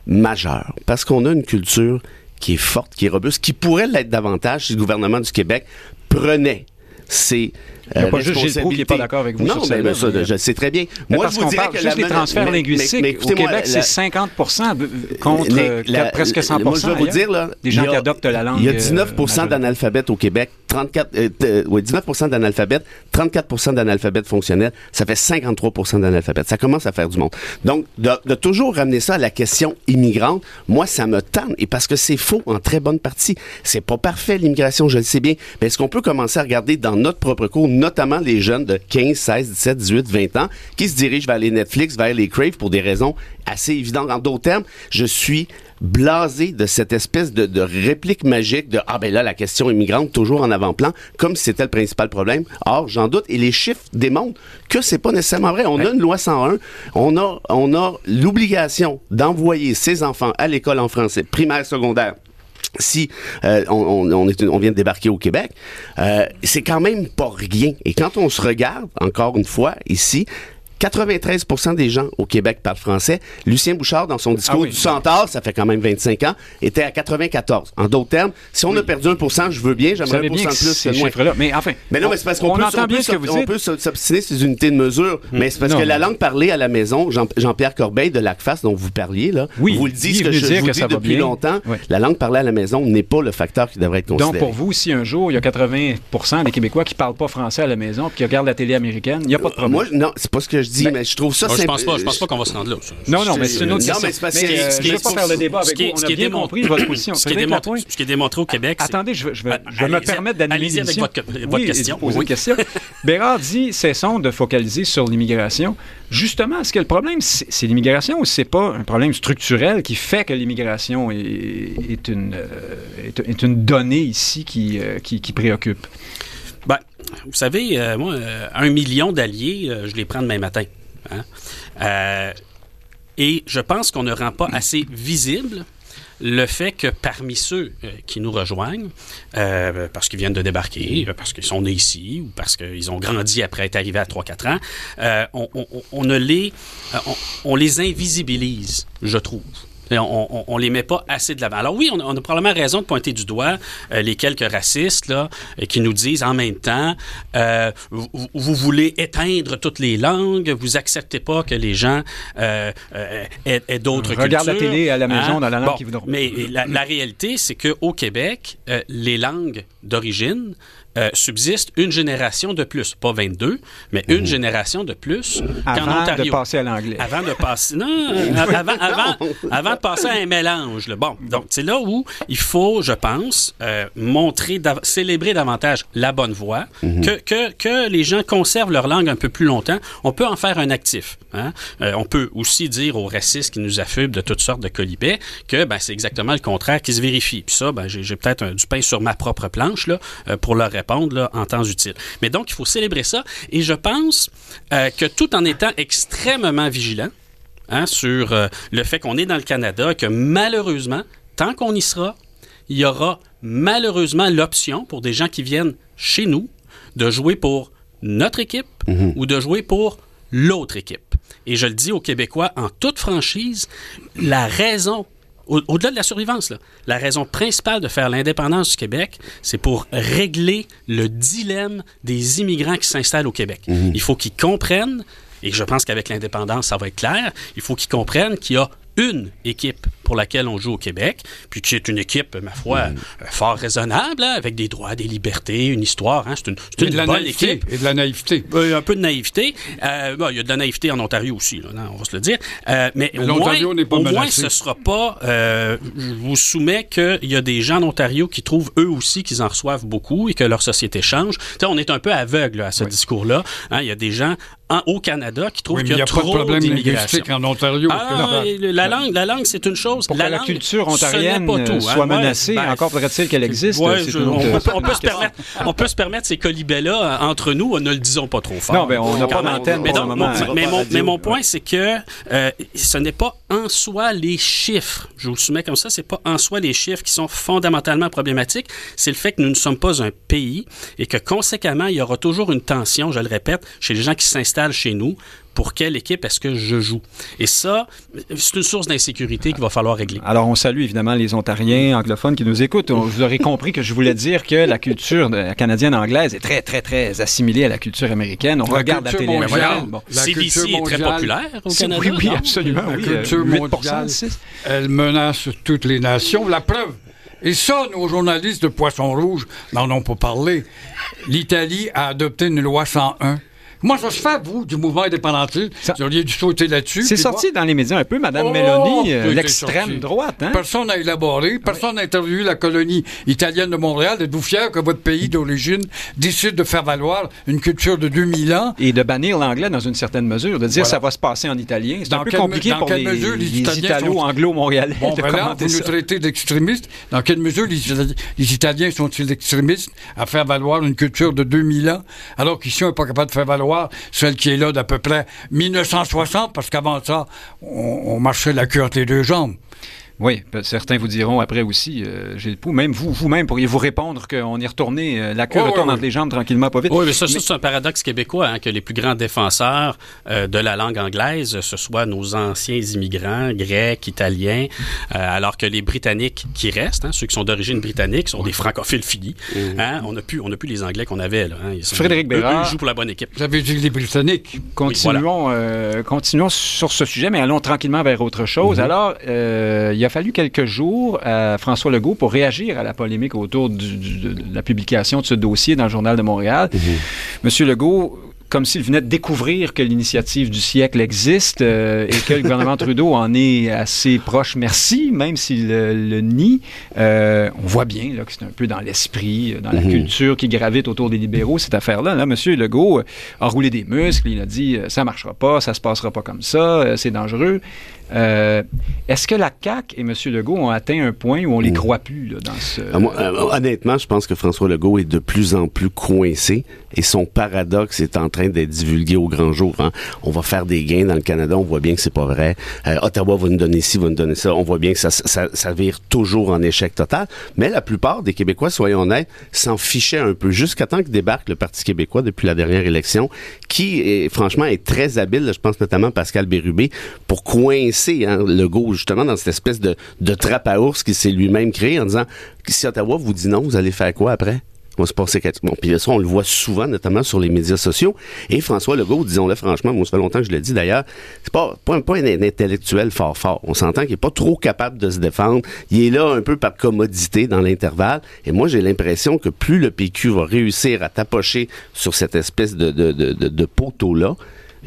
majeure. Parce qu'on a une culture qui est forte, qui est robuste, qui pourrait l'être davantage si le gouvernement du Québec prenait ses Il y a euh, pas juste Gilles Proulx qui est pas d'accord avec vous Non, sur mais, celle-là, mais ça, je le sais très bien. Mais Moi, je vous dirais que juste mena- transferts mais- mais- linguistiques. au Québec, c'est 50% contre les- euh, presque 100 Moi, je vais vous dire, là. Des gens qui adoptent la langue. Il y a euh, 19 majoritaire. d'analphabètes au Québec, 34, euh, euh, ouais, 19 d'analphabètes, 34 d'analphabètes fonctionnels, ça fait 53% d'analphabètes. Ça commence à faire du monde. Donc, de, de toujours ramener ça à la question immigrante, moi, ça me tente. Et parce que c'est faux en très bonne partie. C'est pas parfait, l'immigration, je le sais bien. Mais est-ce qu'on peut commencer à regarder dans notre propre cours, notamment les jeunes de 15, 16, 17, 18, 20 ans, qui se dirigent vers les Netflix, vers les Crave pour des raisons assez évidentes. En d'autres termes, je suis blasé de cette espèce de, de réplique magique de ah ben là la question immigrante toujours en avant-plan comme si c'était le principal problème. Or j'en doute et les chiffres démontrent que c'est pas nécessairement vrai. On a une loi 101, on a on a l'obligation d'envoyer ses enfants à l'école en français primaire secondaire si euh, on, on, est- on vient de débarquer au Québec, euh, c'est quand même pas rien. Et quand on se regarde, encore une fois, ici, 93% des gens au Québec parlent français. Lucien Bouchard, dans son discours Ah oui. du Centaure, ça fait quand même 25 ans, était à 94. En d'autres termes, si on a perdu 1% je veux bien, j'aimerais savez un bien pourcent que de plus. c'est moins. chiffres-là. Mais enfin, Mais non, mais c'est parce qu'on on peut, on peut ce que vous s'ob- on dites. peut s'ob- s'obstiner sur des unités de mesure, mais c'est parce Non, que la langue parlée à la maison, Jean- Jean-Pierre Corbeil de l'ACFAS, dont vous parliez, là, Oui, vous le dit, il ce est que je, dire je vous que dis ça va depuis longtemps, la langue parlée à la maison n'est pas le facteur qui devrait être considéré. Donc, pour vous, si un jour, il y a 80% des Québécois qui ne parlent pas français à la maison puis qui regardent la télé américaine, il n'y a pas de problème. Moi, non, c'est pas ce que je dis, Ben, mais je trouve ça je pense pas, je pense pas qu'on va se rendre là. ça. non, non, mais c'est une autre Non, question. mais c'est parce que- euh, je veux pas faire le débat ce avec vous. On ce a qui est bien compris votre position. Ce qui est, démontré, Lapointe, ce qui est démontré au Québec, Attendez, je, vais- vais me permettre d'animer allez-y avec votre- question. Oui. Bérard dit, cessons de focaliser sur l'immigration. Justement, est-ce que le problème, c'est l'immigration ou c'est pas un problème structurel qui fait que l'immigration est, est une, euh, est, est une donnée ici qui, euh, qui, qui préoccupe? Ben, vous savez, euh, moi, euh, un million d'alliés, euh, je les prends demain matin. hein. Euh, et je pense qu'on ne rend pas assez visible le fait que parmi ceux qui nous rejoignent, euh, parce qu'ils viennent de débarquer, parce qu'ils sont nés ici ou parce qu'ils ont grandi après être arrivés à 3-4 ans, euh, on, on- on ne les, on, on les invisibilise, je trouve. On, on les met pas assez de l'avant. Alors oui, on a, on a probablement raison de pointer du doigt euh, les quelques racistes là, euh, qui nous disent en même temps, euh, vous, vous voulez éteindre toutes les langues, vous acceptez pas que les gens euh, aient, aient d'autres cultures. Regarde la télé à la maison dans la langue Bon, voudront. Mais la, la réalité, c'est qu'au Québec, les langues d'origine euh, subsistent une génération de plus, pas 22, mais une génération de plus qu'en Avant Ontario. de passer à l'anglais. Avant de passer. Non, avant, avant, avant de passer à un mélange. là. Bon, donc c'est là où il faut, je pense, euh, montrer, dav- célébrer davantage la bonne voie, que, que, que les gens conservent leur langue un peu plus longtemps. On peut en faire un actif. hein. Euh, on peut aussi dire aux racistes qui nous affublent de toutes sortes de colibets que ben, c'est exactement le contraire qui se vérifie. Puis ça, ben, j'ai j'ai peut-être un- du pain sur ma propre planche là, euh, pour leur répondre là, en temps utile. Mais donc, il faut célébrer ça. Et je pense euh, que tout en étant extrêmement vigilant, hein, sur euh, le fait qu'on est dans le Canada que malheureusement, tant qu'on y sera, il y aura malheureusement l'option pour des gens qui viennent chez nous de jouer pour notre équipe ou de jouer pour l'autre équipe. Et je le dis aux Québécois en toute franchise, la raison, au- au-delà de la survivance, là, la raison principale de faire l'indépendance du Québec, c'est pour régler le dilemme des immigrants qui s'installent au Québec. Il faut qu'ils comprennent, et je pense qu'avec l'indépendance, ça va être clair, il faut qu'ils comprennent qu'il y a une équipe pour laquelle on joue au Québec, puis qui est une équipe, ma foi, Mm. euh, fort raisonnable, hein, avec des droits, des libertés, une histoire. Hein, c'est une, c'est Et une de la bonne naïveté. équipe. Et de la naïveté. Euh, un peu de naïveté. Euh, bon, il y a de la naïveté en Ontario aussi, là, non, on va se le dire. Euh, mais Mais au moins, pas au moins, ce sera pas. je vous soumets qu'il y a des gens en Ontario qui trouvent eux aussi qu'ils en reçoivent beaucoup et que leur société change. On est un peu aveugle à ce discours-là. Hein, Il y a des gens en- au Canada qui trouvent Oui, qu'il il y a, a pas de trop d'immigration. en Ontario. Ah, la langue, la langue, c'est une chose. Pour la que la langue, culture ce n'est ontarienne pas tout, hein? soit Ouais, menacée, ben, encore faudrait-il qu'elle existe. Ouais, je- on, peut, on peut se permettre, on peut se permettre ces colibets-là euh, entre nous, ne le disons pas trop fort. Non, ben, on n'a pas d'antenne Mais, donc, le mon, mais mon- mais mon point, c'est que euh, ce n'est pas en soi les chiffres. Je vous le soumets comme ça, c'est pas en soi les chiffres qui sont fondamentalement problématiques. C'est le fait que nous ne sommes pas un pays et que conséquemment, il y aura toujours une tension, je le répète, chez les gens qui s'installent chez nous. Pour quelle équipe est-ce que je joue? Et ça, c'est une source d'insécurité qu'il va falloir régler. Alors, on salue évidemment les Ontariens anglophones qui nous écoutent. On- Vous aurez compris que je voulais dire que la culture de- canadienne anglaise est très, très, très assimilée à la culture américaine. On La regarde la télé mondiale. Bon. La CBC culture est très mondiale. populaire au Canada. Oui, oui, absolument. La oui, culture 8 mondiale. Elle menace toutes les nations. La preuve. Et ça, nos journalistes de Poisson Rouge n'en ont pas parlé. L'Italie a adopté une loi 101. Moi, ça se fait, vous, du mouvement indépendantiste. Ça- Vous auriez dû sauter là-dessus. C'est sorti dans les médias un peu, Madame Oh, Mélanie, euh, l'extrême droite. Hein? Personne n'a élaboré, personne n'a interviewé la colonie italienne de Montréal. Êtes-vous fier que votre pays d'origine décide de faire valoir une culture de 2000 ans? Et de bannir l'anglais dans une certaine mesure, de dire Voilà. ça va se passer en italien. C'est un peu compliqué dans pour quelle les, mesure les les Italo-anglo-montréalais Bon, de ben là, vous nous ça. traitez d'extrémistes. Dans quelle mesure les, les Italiens sont-ils extrémistes à faire valoir une culture de 2000 ans, alors qu'ici, on n'est pas capable de faire valoir celle qui est là d'à peu près 1960, parce qu'avant ça, on, marchait la queue entre les deux jambes. Oui, certains vous diront après aussi, euh, même vous, vous-même pourriez vous répondre qu'on est retourné, euh, la queue retourne entre les jambes tranquillement, pas vite. Oui, mais ça, ça, c'est un paradoxe québécois, hein, que les plus grands défenseurs euh, de la langue anglaise, ce soit nos anciens immigrants, grecs, italiens, euh, alors que les Britanniques qui restent, hein, ceux qui sont d'origine britannique, sont des francophiles finis. Hein, on n'a plus, on n'a plus les Anglais qu'on avait. Là. Ils sont- Frédéric eux- eux, Bérard. ils jouent pour la bonne équipe. Vous avez dit les Britanniques. Continuons, continuons sur ce sujet, mais allons tranquillement vers autre chose. Alors, euh, il a fallu quelques jours à François Legault pour réagir à la polémique autour du- du- de la publication de ce dossier dans le Journal de Montréal. Monsieur Legault, comme s'il venait de découvrir que l'initiative du siècle existe euh, et que le gouvernement Trudeau en est assez proche, merci, même s'il le, le nie. Euh, on voit bien là, que c'est un peu dans l'esprit, euh, dans la culture qui gravite autour des libéraux, cette affaire-là. Là, Monsieur Legault euh, a roulé des muscles, il a dit euh, ça marchera pas, ça se passera pas comme ça, euh, c'est dangereux. Euh, Est-ce que la CAQ et M. Legault ont atteint un point où on les croit plus là, dans ce... Ah, moi, euh, honnêtement, je pense que François Legault est de plus en plus coincé et son paradoxe est en train d'être divulgué au grand jour. hein. On va faire des gains dans le Canada, on voit bien que c'est pas vrai. Euh, Ottawa va nous donner ci, va nous donner ça. On voit bien que ça, ça, ça vire toujours en échec total. Mais la plupart des Québécois, soyons honnêtes, s'en fichaient un peu jusqu'à temps que débarque le Parti québécois depuis la dernière élection, qui, est, franchement, est très habile. Je pense notamment à Pascal Bérubé pour coincer hein, Legault justement dans cette espèce de, trappe à ours qu'il s'est lui-même créé en disant si Ottawa vous dit non, vous allez faire quoi après? On se passer quelque... Bon, puis ça, on le voit souvent, notamment sur les médias sociaux. Et François Legault, disons-le franchement, moi, ça fait longtemps que je le dis d'ailleurs, c'est pas, pas, un- intellectuel fort fort. On s'entend qu'il est pas trop capable de se défendre. Il est là un peu par commodité dans l'intervalle. Et moi, j'ai l'impression que plus le PQ va réussir à tapocher sur cette espèce de, de, de, de, de poteau-là,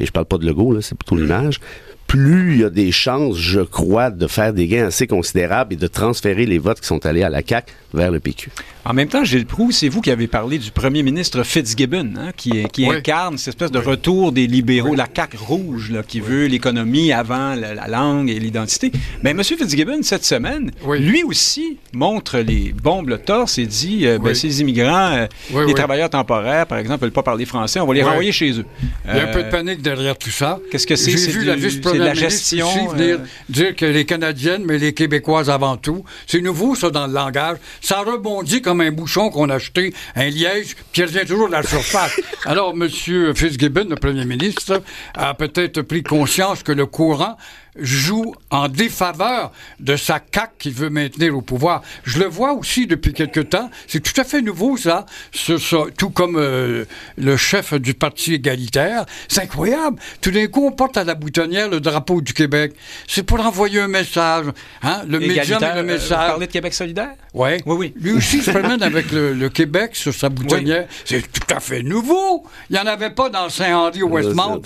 et je parle pas de Legault, là, c'est plutôt l'image, plus il y a des chances, je crois, de faire des gains assez considérables et de transférer les votes qui sont allés à la CAQ vers le PQ. En même temps, Gilles Proux, c'est vous qui avez parlé du premier ministre Fitzgibbon, hein, qui, qui Oui. incarne cette espèce de retour des libéraux, la CAQ rouge, là, qui veut l'économie avant la, la langue et l'identité. Mais M. Fitzgibbon, cette semaine, Oui. lui aussi montre les bombes le torse et dit, euh, ben, Oui. ces immigrants, euh, Oui, les oui. travailleurs temporaires, par exemple, ne veulent pas parler français, on va les Oui. renvoyer chez eux. Il y a un Euh, peu de panique derrière tout ça. qu'est-ce que c'est? J'ai C'est vu du- la c'est la ministre gestion, ici venir euh, dire que les Canadiennes, mais les Québécoises avant tout. C'est nouveau, ça, dans le langage. Ça rebondit comme un bouchon qu'on a acheté, un liège, qui revient toujours de la surface. Alors, M. Fitzgibbon, le premier ministre, a peut-être pris conscience que le courant joue en défaveur de sa CAQ qu'il veut maintenir au pouvoir. Je le vois aussi depuis quelque temps. C'est tout à fait nouveau, ça. Ce, ça tout comme euh, le chef du Parti égalitaire. C'est incroyable. Tout d'un coup, on porte à la boutonnière le drapeau du Québec. C'est pour envoyer un message. Hein? Le médium et le euh, message. vous parlez de Québec solidaire? Ouais. Oui, oui. Lui aussi se promène avec le, le Québec sur sa boutonnière. C'est tout à fait nouveau. Il n'y en avait pas dans Saint-Henri au Westmount.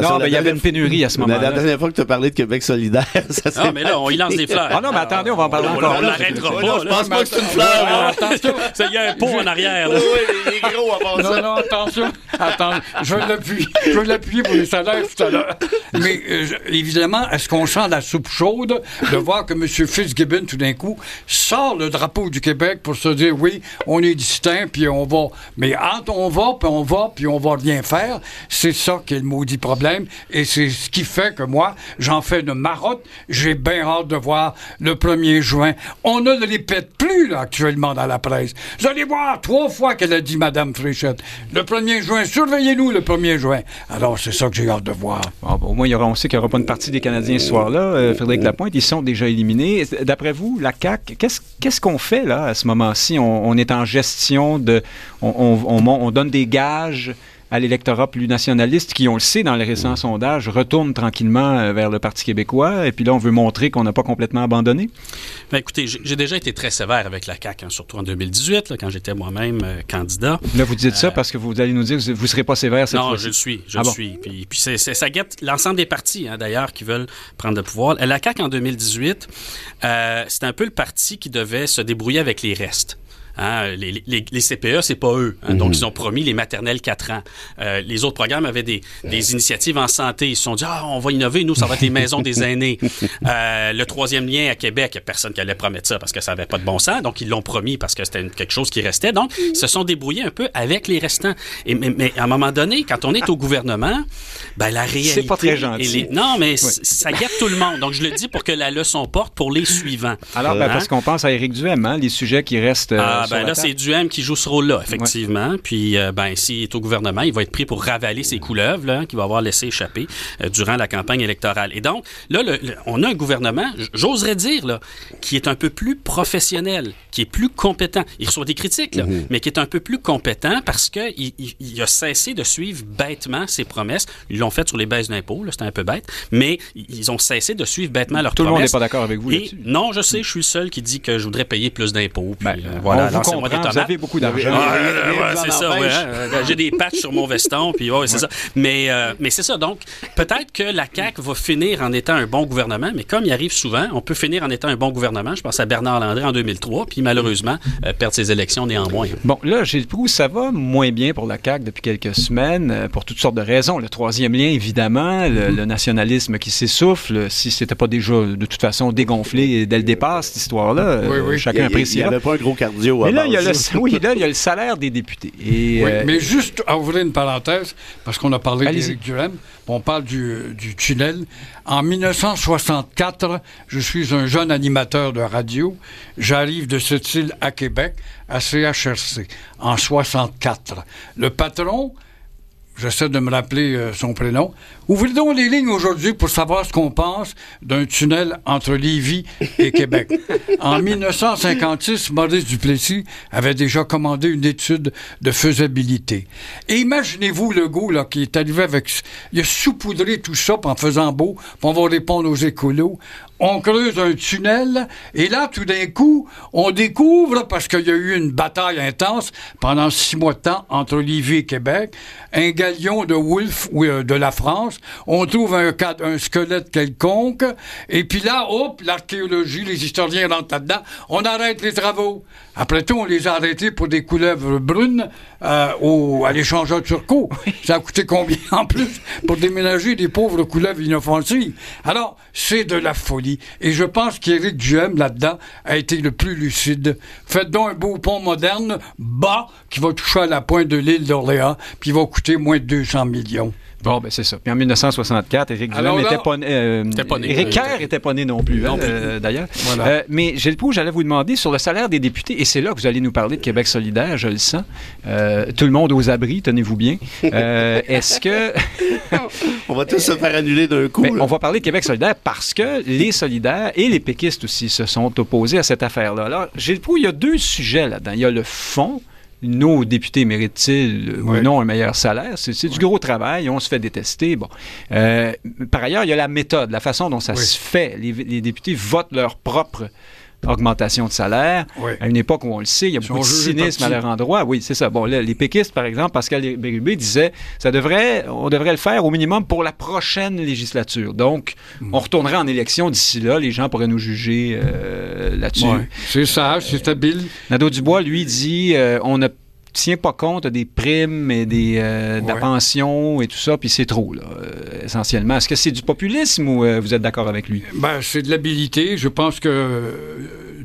Non, mais il y avait une pénurie à ce moment-là. la dernière fois que tu as parlé de Québec solidaire, ça s'est Non, mais là, on y lance des fleurs. Ah non, mais attendez, on va en parler On, encore. on l'arrêtera pas. je pense pas que c'est une fleur. Attention. Ça, Il y a un pont en arrière. là. Oui, il est gros à part Non, ça. non, attention. Attends, je vais l'appuyer. Je vais l'appuyer pour les salaires tout à l'heure. Mais euh, évidemment, est-ce qu'on sent la soupe chaude de voir que M. Fitzgibbon, tout d'un coup, sort le drapeau du Québec pour se dire oui, on est distinct, puis on va. Mais entre on va, puis on va, puis on va rien faire, c'est ça qui est le maudit problème. Et c'est ce qui fait que moi, j'en fais une marotte. J'ai bien hâte de voir le 1er juin. On ne le répète plus, là, actuellement, dans la presse. Vous allez voir trois fois qu'elle a dit Madame Fréchette. Le 1er juin, surveillez-nous le 1er juin. Alors, c'est ça que j'ai hâte de voir. Bon, bon, au moins, il y aura, on sait qu'il n'y aura pas une partie des Canadiens ce soir-là. Euh, Frédéric Lapointe, ils sont déjà éliminés. D'après vous, la CAQ, qu'est-ce qu'on fait là à ce moment-ci? On, on est en gestion de... On donne des gages à l'électorat plus nationaliste qui, on le sait dans les récents sondages, retourne tranquillement euh, vers le Parti québécois. Et puis là, on veut montrer qu'on n'a pas complètement abandonné. Ben, écoutez, j'ai déjà été très sévère avec la CAQ, hein, surtout en 2018, là, quand j'étais moi-même euh, candidat. Là, vous dites ça parce que vous allez nous dire que vous ne serez pas sévère cette Non, fois-ci. je le suis, je Ah le bon? suis. Puis, puis ça guette l'ensemble des partis, hein, d'ailleurs, qui veulent prendre le pouvoir. La CAQ, en 2018, euh, c'était un peu le parti qui devait se débrouiller avec les restes. Hein, les, les, les CPE, c'est pas eux. hein. Donc, ils ont promis les maternelles 4 ans. Euh, les autres programmes avaient des, des initiatives en santé. Ils se sont dit, ah, on va innover, nous, ça va être les maisons des aînés. Euh, le troisième lien à Québec, il a personne qui allait promettre ça parce que ça avait pas de bon sens. Donc, ils l'ont promis parce que c'était quelque chose qui restait. Donc, ils se sont débrouillés un peu avec les restants. Et, mais, mais à un moment donné, quand on est au gouvernement, ben, la réalité... pas très gentil. les- Non, mais ça guette tout le monde. Donc, je le dis pour que la leçon porte pour les suivants. Alors, ben, Hein? parce qu'on pense à Éric Duhem, hein, les sujets qui restent. euh, Ah, ben la là, c'est Duhem qui joue ce rôle-là, effectivement. Puis, euh, ben, s'il est au gouvernement, il va être pris pour ravaler ses couleuvres, là, qu'il va avoir laissé échapper euh, durant la campagne électorale. Et donc, là, le- le- on a un gouvernement, j'oserais dire, là, qui est un peu plus professionnel, qui est plus compétent. Il reçoit des critiques, là, mais qui est un peu plus compétent parce qu'il il, il a cessé de suivre bêtement ses promesses. Ils l'ont fait sur les baisses d'impôts, là, c'était un peu bête, mais ils ont cessé de suivre bêtement leurs Tout le monde promesses. n'est pas d'accord avec vous Et non, je sais, je suis le seul qui dit que je voudrais payer plus d'impôts. puis, Ben, euh, on voilà, vous comprend, avez beaucoup d'argent. Ah, euh, ouais, c'est ça, ouais, hein. J'ai des patchs sur mon veston, puis ouais, c'est ça. Mais, euh, mais c'est ça. Donc, peut-être que la CAQ va finir en étant un bon gouvernement, mais comme il arrive souvent, on peut finir en étant un bon gouvernement. Je pense à Bernard Landry en 2003, puis malheureusement, euh, perdre ses élections néanmoins. Bon, là, Gilles Proulx, ça va moins bien pour la CAQ depuis quelques semaines, euh, pour toutes sortes de raisons. Le troisième lien, évidemment, le, le nationalisme qui s'essouffle. Si c'était pas déjà, de toute façon, dégonflé dès le départ, cette histoire-là, Oui, oui. Chacun a- Il n'y appréciera. avait pas un gros cardio Mais là, il y a le, oui, là, il y a le salaire des députés. Et, Oui, euh, mais juste à ouvrir une parenthèse, parce qu'on a parlé d'Éric Duhem, on parle du, du tunnel. En 1964, je suis un jeune animateur de radio. J'arrive de cette île à Québec, à CHRC, en 64. Le patron, j'essaie de me rappeler euh, son prénom, ouvrez donc les lignes aujourd'hui pour savoir ce qu'on pense d'un tunnel entre Lévis et Québec. en 1956, Maurice Duplessis avait déjà commandé une étude de faisabilité. Et imaginez-vous le gars là, qui est arrivé avec... Il a saupoudré tout ça en faisant beau, puis on va répondre aux écolos. On creuse un tunnel, et là, tout d'un coup, on découvre, parce qu'il y a eu une bataille intense pendant six mois de temps entre Lévis et Québec, un galion de Wolfe euh, de la France, on trouve un, squelette quelconque, et puis là, hop, l'archéologie, les historiens rentrent là-dedans, on arrête les travaux. Après tout, on les a arrêtés pour des couleuvres brunes euh, au, à l'échangeur turco. Ça a coûté combien en plus pour déménager des pauvres couleuvres inoffensives? Alors, c'est de la folie. Et je pense qu'Éric Duhem, là-dedans, a été le plus lucide. Faites donc un beau pont moderne, bas, qui va toucher à la pointe de l'île d'Orléans, puis il va coûter moins de 200 millions. Bon, ben c'est ça. Puis en 1964, Éric Duhem là- était pas né. euh, pas né. Éric Kerr était pas né non plus, hein, plus. euh, d'ailleurs. Voilà. Euh, mais Gilles Proulx, j'allais vous demander sur le salaire des députés, et c'est là que vous allez nous parler de Québec solidaire, je le sens. Euh, tout le monde aux abris, tenez-vous bien. Euh, Est-ce que... On va tous se faire annuler d'un coup. Ben, on va parler de Québec solidaire parce que les solidaires et les péquistes aussi se sont opposés à cette affaire-là. Alors, Gilles Proulx, il y a deux sujets là-dedans. Il y a le fond. Nos députés méritent-ils euh, ou non un meilleur salaire? C'est du gros travail, on se fait détester. Bon. Euh, par ailleurs, il y a la méthode, la façon dont ça Oui. se fait. Les, les députés votent leur propre augmentation de salaire. Oui. À une époque où on le sait, il y a beaucoup de cynisme à leur endroit. Oui, c'est ça. Bon, là, les péquistes, par exemple, Pascal Bérubé disait ça devrait, on devrait le faire au minimum pour la prochaine législature. Donc, Hmm. on retournerait en élection d'ici là. Les gens pourraient nous juger euh, là-dessus. Ouais. C'est sage, c'est habile. Nadeau Dubois, lui, dit euh, on ne tient pas compte des primes et des, euh, de la pension et tout ça, puis c'est trop, là, euh, essentiellement. Est-ce que c'est du populisme ou euh, vous êtes d'accord avec lui? Ben, c'est de l'habilité. Je pense que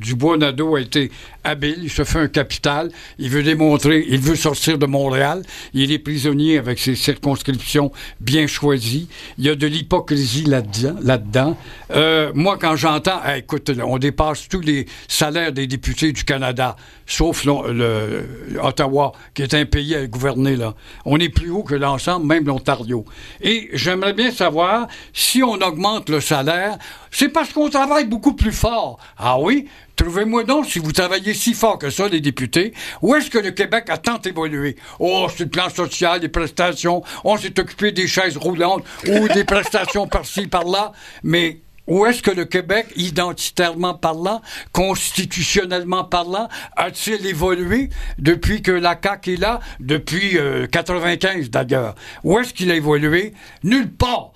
euh, Dubois-Nadeau a été habile. Il se fait un capital. Il veut démontrer, il veut sortir de Montréal. Il est prisonnier avec ses circonscriptions bien choisies. Il y a de l'hypocrisie là-dedans. Euh, moi, quand j'entends, Hey, écoute, on dépasse tous les salaires des députés du Canada, sauf le, le- Ottawa, qui est un pays à gouverner, là. On est plus haut que l'ensemble, même l'Ontario. Et j'aimerais bien savoir si on augmente le salaire, c'est parce qu'on travaille beaucoup plus fort. Ah oui? Trouvez-moi donc si vous travaillez si fort que ça, les députés, où est-ce que le Québec a tant évolué? Oh, c'est le plan social, les prestations, on s'est occupé des chaises roulantes ou des prestations par-ci, par-là, mais où est-ce que le Québec, identitairement parlant, constitutionnellement parlant, a-t-il évolué depuis que la CAQ est là, depuis euh, 95 d'ailleurs? Où est-ce qu'il a évolué? Nulle part.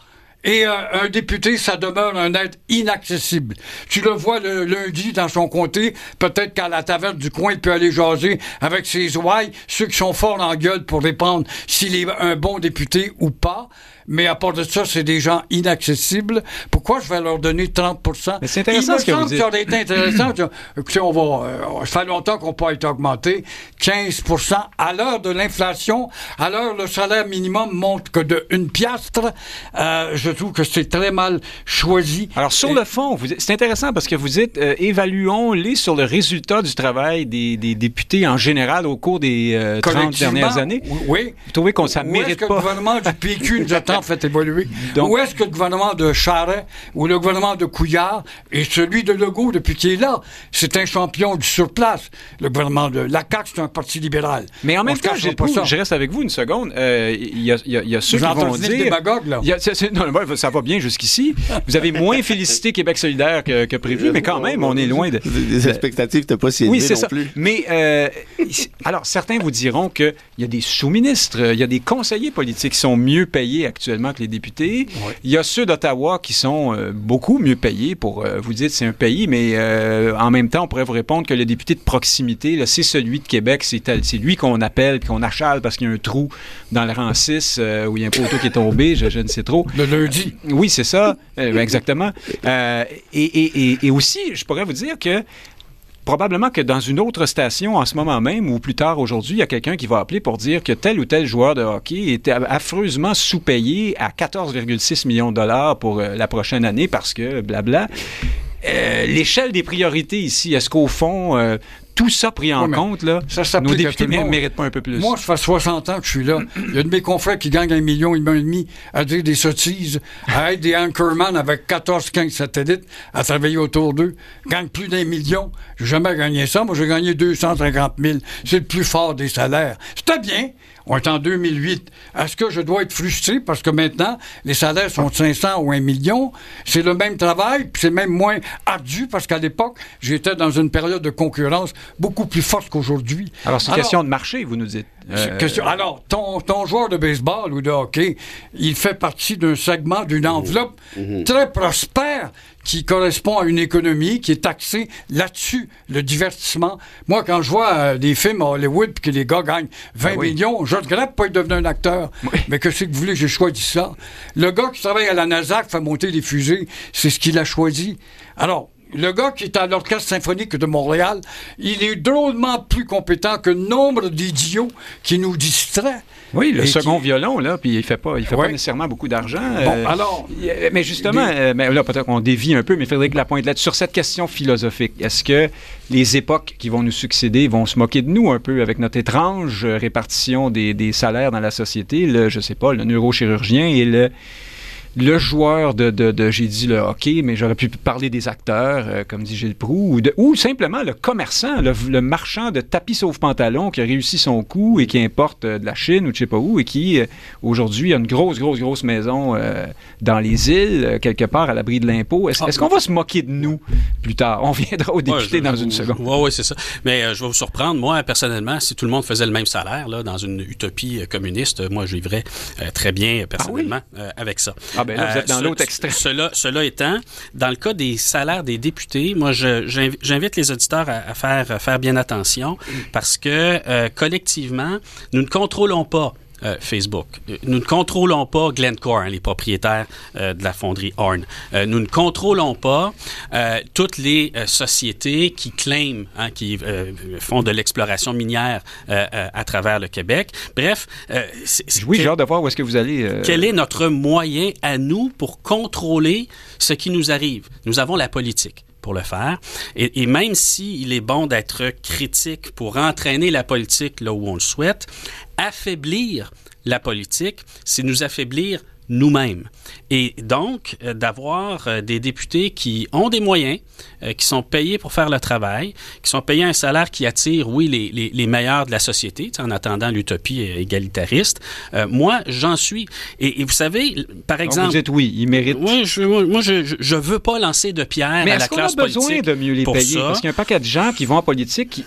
Et euh, un député, ça demeure un être inaccessible. Tu le vois le lundi dans son comté, peut-être qu'à la taverne du coin, il peut aller jaser avec ses ouailles, ceux qui sont forts en gueule pour répondre s'il est un bon député ou pas. Mais à part de ça, c'est des gens inaccessibles. Pourquoi je vais leur donner 30 Mais c'est intéressant Il ce que vous dites. ça aurait été intéressant. Écoutez, on va, euh, ça fait longtemps qu'on peut être augmenté. 15% à l'heure de l'inflation, à l'heure le salaire minimum monte que de une piastre. Euh, je trouve que c'est très mal choisi. Alors, sur Et- le fond, vous- c'est intéressant parce que vous dites euh, évaluons-les sur le résultat du travail des, des députés en général au cours des euh, 30 collectivement, dernières années. Oui. Vous trouvez qu'on ça Où est-ce mérite que le gouvernement du PQ nous a tant fait évoluer? Donc- Où est-ce que le gouvernement de Charest ou le gouvernement de Couillard et celui de Legault depuis qu'il est là? C'est un champion du surplace. Le gouvernement de la CAQ, c'est un parti libéral. Mais en même temps, je reste avec vous une seconde. Euh, Il y, a, y a- y a ceux Vous qui vont dire... démagogue, là. Y a- non, non, ça va bien jusqu'ici. Vous avez moins félicité Québec solidaire que, que prévu, mais quand même, on est loin de... Des expectatives n'étaient pas si élevées Oui, c'est non ça. plus. Mais euh, alors, certains vous diront qu'il y a des sous-ministres, il y a des conseillers politiques qui sont mieux payés actuellement que les députés. Il y a ceux d'Ottawa qui sont euh, beaucoup mieux payés pour, euh, vous dites, c'est un pays, mais euh, en même temps, on pourrait vous répondre que le député de proximité, c'est celui de Québec, c'est lui qu'on appelle puis qu'on achale parce qu'il y a un trou dans le rang 6 euh, où il y a un poteau qui est tombé, je, je ne sais trop. Le lundi. Oui, c'est ça, ben, exactement. Et, et- et- et aussi, je pourrais vous dire que probablement que dans une autre station en ce moment même ou plus tard aujourd'hui, il y a quelqu'un qui va appeler pour dire que tel ou tel joueur de hockey était affreusement sous-payé à 14,6 millions de dollars pour euh, la prochaine année parce que blabla. Euh, L'échelle des priorités ici, est-ce qu'au fond, euh, tout ça pris en Ouais, compte, là, ça nos s'applique à députés ne méritent pas un peu plus? Moi, ça fait 60 ans que je suis là. Il y a de mes confrères qui gagnent un million, un million et demi à dire des sottises, à être des anchorman avec 14, 15 satellites, à travailler autour d'eux. Gagnent plus d'un million. J'ai jamais gagné ça. Moi, j'ai gagné 250 000. C'est le plus fort des salaires. C'était bien. On est en 2008. Est-ce que je dois être frustré parce que maintenant, les salaires sont de 500 ou 1 million? C'est le même travail, puis c'est même moins ardu parce qu'à l'époque, j'étais dans une période de concurrence beaucoup plus forte qu'aujourd'hui. Alors, c'est une question de marché, vous nous dites. Euh, Alors, ton, ton joueur de baseball ou de hockey, il fait partie d'un segment, d'une enveloppe très prospère qui correspond à une économie qui est axée là-dessus, le divertissement. Moi, quand je vois euh, des films à Hollywood puis que les gars gagnent 20 Ben oui. millions, je regrette pas être devenu un acteur. Mais que c'est que vous voulez que j'ai choisi ça? Le gars qui travaille à la NASA, qui fait monter les fusées, c'est ce qu'il a choisi. Alors, le gars qui est à l'Orchestre symphonique de Montréal, il est drôlement plus compétent que nombre d'idiots qui nous distraient. Oui, le second qui- violon, là, puis il fait pas, il fait pas nécessairement beaucoup d'argent. Bon, Euh, alors, mais justement, des- euh, mais là, peut-être qu'on dévie un peu, mais Frédéric Lapointe, là, sur cette question philosophique, est-ce que les époques qui vont nous succéder vont se moquer de nous un peu avec notre étrange euh, répartition des, des salaires dans la société, le, je sais pas, le neurochirurgien et le le joueur de, de, de- j'ai dit le hockey, mais j'aurais pu parler des acteurs, euh, comme dit Gilles Proux, ou, de- ou simplement le commerçant, le, le marchand de tapis sauf pantalon qui a réussi son coup et qui importe euh, de la Chine ou je sais pas où et qui, euh, aujourd'hui, a une grosse, grosse, grosse maison euh, dans les îles, quelque part à l'abri de l'impôt. Est-ce Ah, qu'on va se moquer de nous plus tard? On viendra aux députés dans une seconde. Oui, oui, c'est ça. Mais euh, je vais vous surprendre. Moi, personnellement, si tout le monde faisait le même salaire là, dans une utopie communiste, moi, je vivrais très bien, euh, personnellement, avec ça. Ah ben là, vous Euh, êtes dans ce- l'autre. Cela, cela étant, dans le cas des salaires des députés, moi, j'invite les auditeurs à, à faire, à faire bien attention parce que euh, collectivement, nous ne contrôlons pas euh, Facebook. Nous ne contrôlons pas Glencore, hein, les propriétaires euh, de la fonderie Horn. Euh, nous ne contrôlons pas toutes les sociétés qui claiment, hein, qui font de l'exploration minière à travers le Québec. Bref, Oui, j'ai hâte de voir où est-ce que vous allez. quel est notre moyen à nous pour contrôler ce qui nous arrive? Nous avons la politique le faire. Et, et même s'il est bon d'être critique pour entraîner la politique là où on le souhaite, affaiblir la politique, c'est nous affaiblir nous-mêmes. Et donc, euh, d'avoir euh, des députés qui ont des moyens, euh, qui sont payés pour faire le travail, qui sont payés un salaire qui attire, oui, les, les, les meilleurs de la société, en attendant l'utopie égalitariste. Moi, j'en suis. Et, et vous savez, par donc exemple... vous dites oui, il mérite. moi, je, moi, moi, je, je- je veux pas lancer de pierre Mais à est-ce la qu'on a classe besoin politique de mieux les payer? ça. Parce qu'il y a un paquet de gens qui vont en politique qui,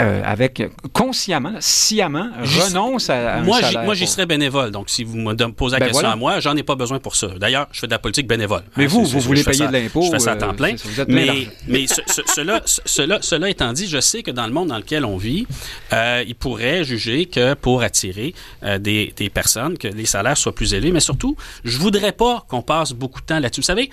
euh, avec consciemment, sciemment, renoncent à, Moi, moi, j'y serais bénévole. Donc, si vous me posez la Ben question voilà. à moi, j'en ai pas besoin pour ça. D'ailleurs, je fais de la politique bénévole. Mais Hein, vous, c'est- vous c'est- voulez payer ça- de l'impôt, Je fais ça à euh, temps plein. ça, vous êtes Mais, d'argent. mais ce- ce- cela, ce- cela, cela étant dit, je sais que dans le monde dans lequel on vit, euh, il pourrait juger que pour attirer euh, des, des personnes, que les salaires soient plus élevés. Mais surtout, je voudrais pas qu'on passe beaucoup de temps là-dessus. Vous savez,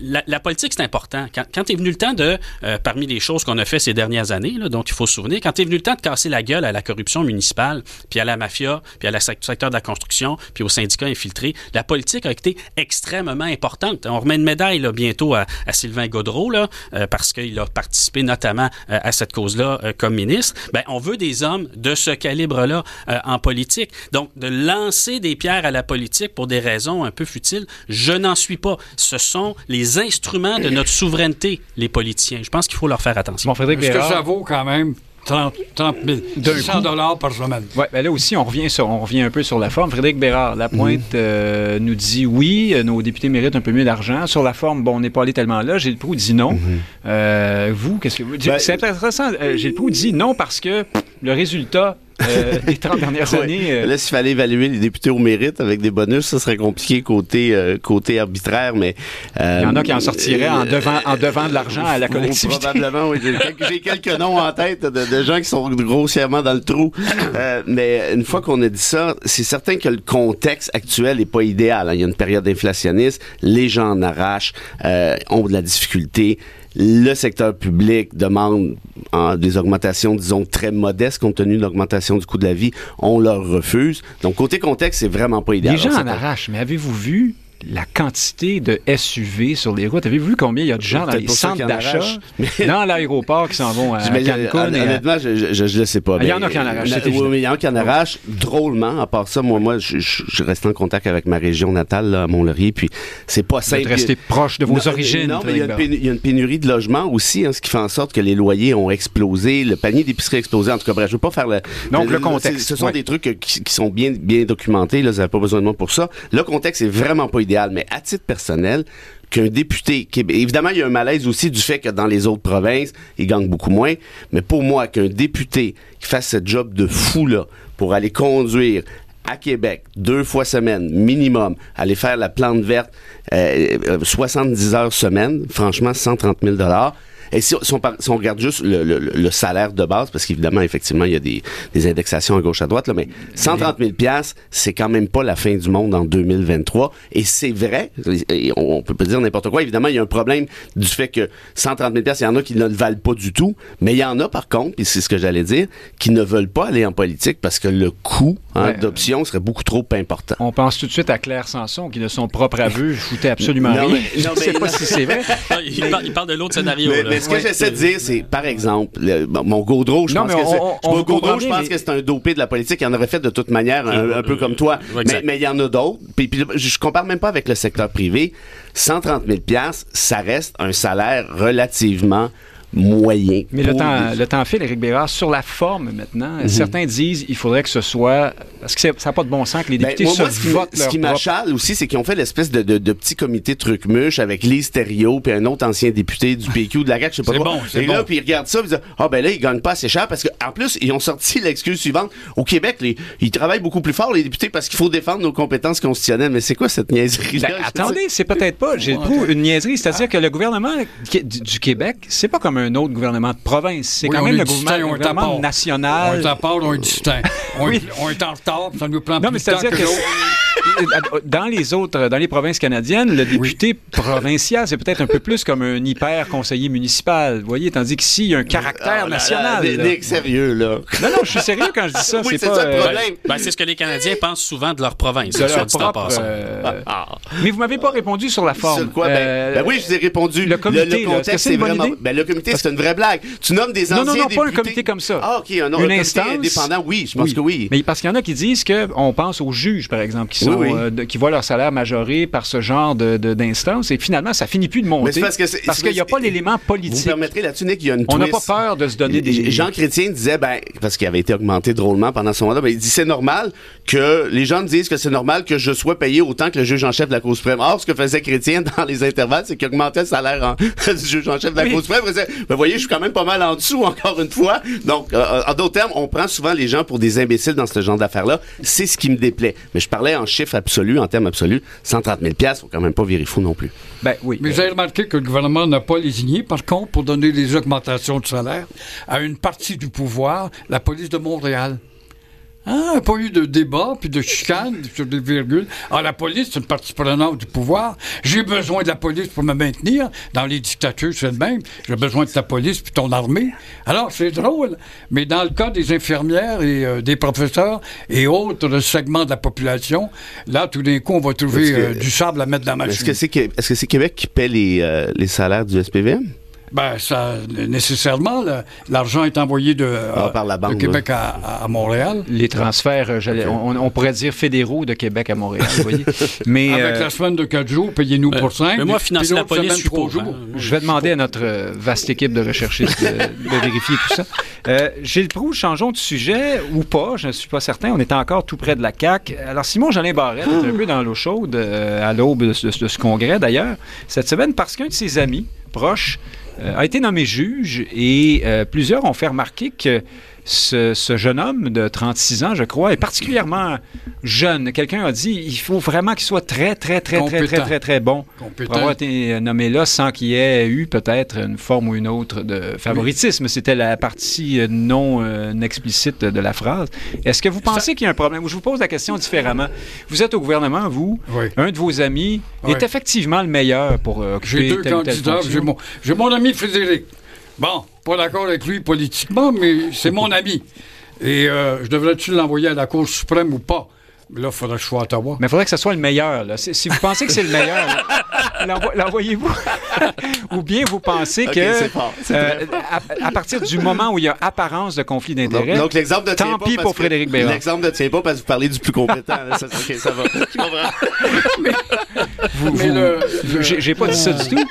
la, la politique, c'est important. Quand, quand est venu le temps de, parmi les choses qu'on a fait ces dernières années, là, dont il faut souvenir, quand est venu le temps de casser la gueule à la corruption municipale, puis à la mafia, puis à la sec- secteur de la construction, puis aux syndicats infiltrés, la politique a été extrêmement importante. On remet une médaille là, bientôt à, à Sylvain Gaudreau, là, euh, parce qu'il a participé notamment euh, à cette cause-là euh, comme ministre. Ben, on veut des hommes de ce calibre-là euh, en politique. Donc, de lancer des pierres à la politique pour des raisons un peu futiles, je n'en suis pas. Ce sont les instruments de notre souveraineté, les politiciens. Je pense qu'il faut leur faire attention. Bon, Frédéric Est-ce que ça vaut quand même 30, 30 000, D'un 100 coup. dollars par semaine? Ouais, ben là aussi, on revient, sur, on revient un peu sur la forme. Frédéric Bérard, Lapointe euh, nous dit oui, euh, nos députés méritent un peu mieux d'argent. Sur la forme, bon, on n'est pas allé tellement là. Gilles Proux dit non. Euh, vous, qu'est-ce que vous dites? Ben- C'est intéressant. Euh, Gilles Proux dit non parce que le résultat euh, des 30 dernières Ouais. années. euh, Là, s'il fallait évaluer les députés au mérite avec des bonus, ça serait compliqué côté, euh, côté arbitraire, mais... euh, il y en a qui en sortiraient en devant, en devant de l'argent à la collectivité. Probablement, oui. J'ai quelques, noms en tête de, de gens qui sont grossièrement dans le trou. Euh, mais une fois qu'on a dit ça, c'est certain que le contexte actuel n'est pas idéal. hein. Il y a une période inflationniste, les gens en arrachent, euh, ont de la difficulté. Le secteur public demande hein, des augmentations, disons, très modestes compte tenu de l'augmentation du coût de la vie. On leur refuse. Donc, côté contexte, c'est vraiment pas idéal. Les gens en arrachent, mais avez-vous vu la quantité de SUV sur les routes? Avez-vous vu combien il y a de gens dans les centres d'achat, dans l'aéroport qui s'en vont à Cancun? honnêtement, je, je le sais pas. Ah, il y en a qui en arrachent, il y en a qui en arrachent drôlement. À part ça, moi, moi, je, reste en contact avec ma région natale, à Mont-Laurier, puis c'est pas Vous simple. êtes resté proche de vos origines. Non, mais il y, a une pénurie de logements aussi, hein, ce qui fait en sorte que les loyers ont explosé, le panier d'épicerie a explosé. En tout cas, bref, je veux pas faire le. Donc, le contexte, Ce sont des trucs qui, qui sont bien, bien documentés. Là, vous n'avez pas besoin de moi pour ça. Le contexte est vraiment pas mais à titre personnel, qu'un député, évidemment, il y a un malaise aussi du fait que dans les autres provinces, ils gagnent beaucoup moins. Mais pour moi, qu'un député qui fasse ce job de fou là pour aller conduire à Québec, deux fois semaine, minimum, aller faire la plante verte, euh, euh, 70 heures semaine, franchement, 130 000 et si, si on, par- si on regarde juste le, le- le salaire de base, parce qu'évidemment, effectivement, il y a des, des indexations à gauche à droite, là, mais 130 000 piastres, c'est quand même pas la fin du monde en 2023. Et c'est vrai, et on, on peut pas dire n'importe quoi. Évidemment, il y a un problème du fait que 130 000 piastres, il y en a qui ne le valent pas du tout, mais il y en a par contre, et c'est ce que j'allais dire, qui ne veulent pas aller en politique parce que le coût hein, Ouais. d'option serait beaucoup trop important. On pense tout de suite à Claire Sanson, qui de son propre aveu foutait absolument Non, rien. mais- Je non, ne sais pas si c'est vrai. Non, il, parle, il parle de l'autre scénario. Mais, là. Mais ce que j'essaie de dire, c'est, par exemple, le- mon Gaudreau, je pense que c'est, Gaudreau, je pense que c'est un dopé de la politique. Il en aurait fait de toute manière, un, peu comme toi. Mais il y en a d'autres. Puis, je compare même pas avec le secteur privé. 130 000 piastres, ça reste un salaire relativement moyen. Mais le temps, le temps file, Éric Bérard, sur la forme maintenant. Mhm. Certains disent qu'il faudrait que ce soit. Parce que ça n'a pas de bon sens que les Ben, députés moi, se moi, ce qui, ce m'achale aussi, c'est qu'ils ont fait l'espèce de, de, de petit comité truc-muche avec Lise Thériault puis un autre ancien député du PQ de la CAQ, je sais pas C'est quoi. bon, Et là, puis ils regardent ça, puis ils disent ah ben là ils gagnent pas assez cher parce que en plus ils ont sorti l'excuse suivante. Au Québec, les, ils travaillent beaucoup plus fort les députés parce qu'il faut défendre nos compétences constitutionnelles. Mais c'est quoi cette niaiserie là Ben, attendez, c'est peut-être pas, j'ai trouvé une niaiserie. C'est-à-dire que le gouvernement du Québec, c'est pas comme un autre gouvernement de province. C'est Oui, quand on même le gouvernement, on le est à gouvernement part. On national. est à part, on est distinct. On, Oui. on est en retard, ça nous prend Non, mais plus de temps c'est-à-dire que que l'autre. dans les autres, dans les provinces canadiennes, le député provincial, c'est peut-être un peu plus comme un hyper conseiller municipal. Vous voyez, tandis qu'ici, il y a un caractère là, national. là, là. Nick, sérieux là. Non, non, je suis sérieux quand je dis ça. Oui, c'est pas, ça le euh, problème. Ben, c'est ce que les Canadiens pensent souvent de leur province, de soit leur dit en propre. passant. euh, Ah. Mais vous m'avez pas répondu sur la forme. Sur quoi? Ben, Euh, ben oui, je vous ai répondu. le comité, que contexte, c'est vraiment. idée? Ben, le comité, c'est une vraie blague. Tu nommes des Non, anciens non, non, pas un comité comme ça. Ah, OK, un, autre Une comité instance. indépendant, oui, je pense que oui. Mais parce qu'il y en a qui disent qu'on pense aux juges, par exemple, qui, sont, Oui, oui. euh, de- qui voient leur salaire majoré par ce genre de- de- d'instance, et finalement, ça finit plus de monter. Parce qu'il n'y a pas l'élément Vous me politique. permettrez là-dessus, Nick, il y a une On n'a pas peur de se donner des... Jean Chrétien disait, ben, parce qu'il avait été augmenté drôlement pendant son mandat, ben, il dit c'est normal que les gens disent que c'est normal que je sois payé autant que le juge en chef de la Cour suprême. Or, ce que faisait Chrétien dans les intervalles, c'est qu'il augmentait le salaire en- du juge en chef de la Oui. Cour suprême. Ben, voyez, je suis quand même pas mal en dessous, encore une fois. Donc, euh, en d'autres termes, on prend souvent les gens pour des imbéciles dans ce genre d'affaires-là. C'est ce qui me déplaît. Mais je parlais en chiffres absolus, en termes absolus. 130 000 piastres, faut quand même pas virer fou non plus. Ben oui. Mais vous avez remarqué que le gouvernement n'a pas lésigné, par contre, pour donner des augmentations de salaire à une partie du pouvoir, la police de Montréal. Ah, il n'y a pas eu de débat puis de chicane sur des virgules. Ah, la police, c'est une partie prenante du pouvoir. J'ai besoin de la police pour me maintenir. Dans les dictatures, c'est le même. J'ai besoin de ta police puis ton armée. Alors, c'est drôle. Mais dans le cas des infirmières et euh, des professeurs et autres segments de la population, là, tout d'un coup, on va trouver que- euh, du sable à mettre dans Est-ce machine. que c'est que- est-ce que c'est Québec qui paie les, euh, les salaires du SPVM? Ben, ça, nécessairement, l'argent est envoyé de, Ah, euh, par la banque, de Québec à, à Montréal. Les transferts, euh, on, on pourrait dire fédéraux de Québec à Montréal, vous voyez. Mais Avec euh, la semaine de 4 jours, payez-nous pour 5. mais moi, financer la police, je suis pour pour. hein. je vais demander à notre vaste équipe de recherchistes de, de vérifier tout ça. Euh, Gilles Proulx, changeons de sujet ou pas, je ne suis pas certain. On est encore tout près de la CAQ. Alors, Simon Jolin Barrette est un peu dans l'eau chaude euh, à l'aube de, ce- de ce congrès, d'ailleurs, cette semaine, parce qu'un de ses amis proches a été nommé juge et euh, plusieurs ont fait remarquer que ce, ce jeune homme de 36 ans, je crois, est particulièrement jeune. Quelqu'un a dit il faut vraiment qu'il soit très, très, très, très, très, très, très bon Compétent. pour avoir été nommé là sans qu'il y ait eu peut-être une forme ou une autre de favoritisme. C'était la partie euh, non euh, explicite de la phrase. Est-ce que vous pensez qu'il y a un problème? Ou Je vous pose la question différemment? Vous êtes au gouvernement, vous, Oui. un de vos amis Oui. est effectivement le meilleur pour euh, occuper J'ai deux candidats. J'ai mon, j'ai mon ami Frédéric. Bon, pas d'accord avec lui politiquement, mais c'est mon ami. Et euh, je devrais-tu l'envoyer à la Cour suprême ou pas? Là, il faudrait que je sois à Ottawa. Mais il faudrait que ce soit le meilleur. là. Si, si vous pensez que c'est le meilleur, l'envoyez-vous. Ou bien vous pensez Ok, que, fort, euh, à, à partir du moment où il y a apparence de conflit d'intérêts, donc l'exemple tient tant pas pis pour que- Frédéric Bérard. L'exemple ne tient pas parce que vous parlez du plus compétent. là. Ça, ok, ça va. Je comprends. vous, Mais vous- le- le- j'ai pas dit ça du tout.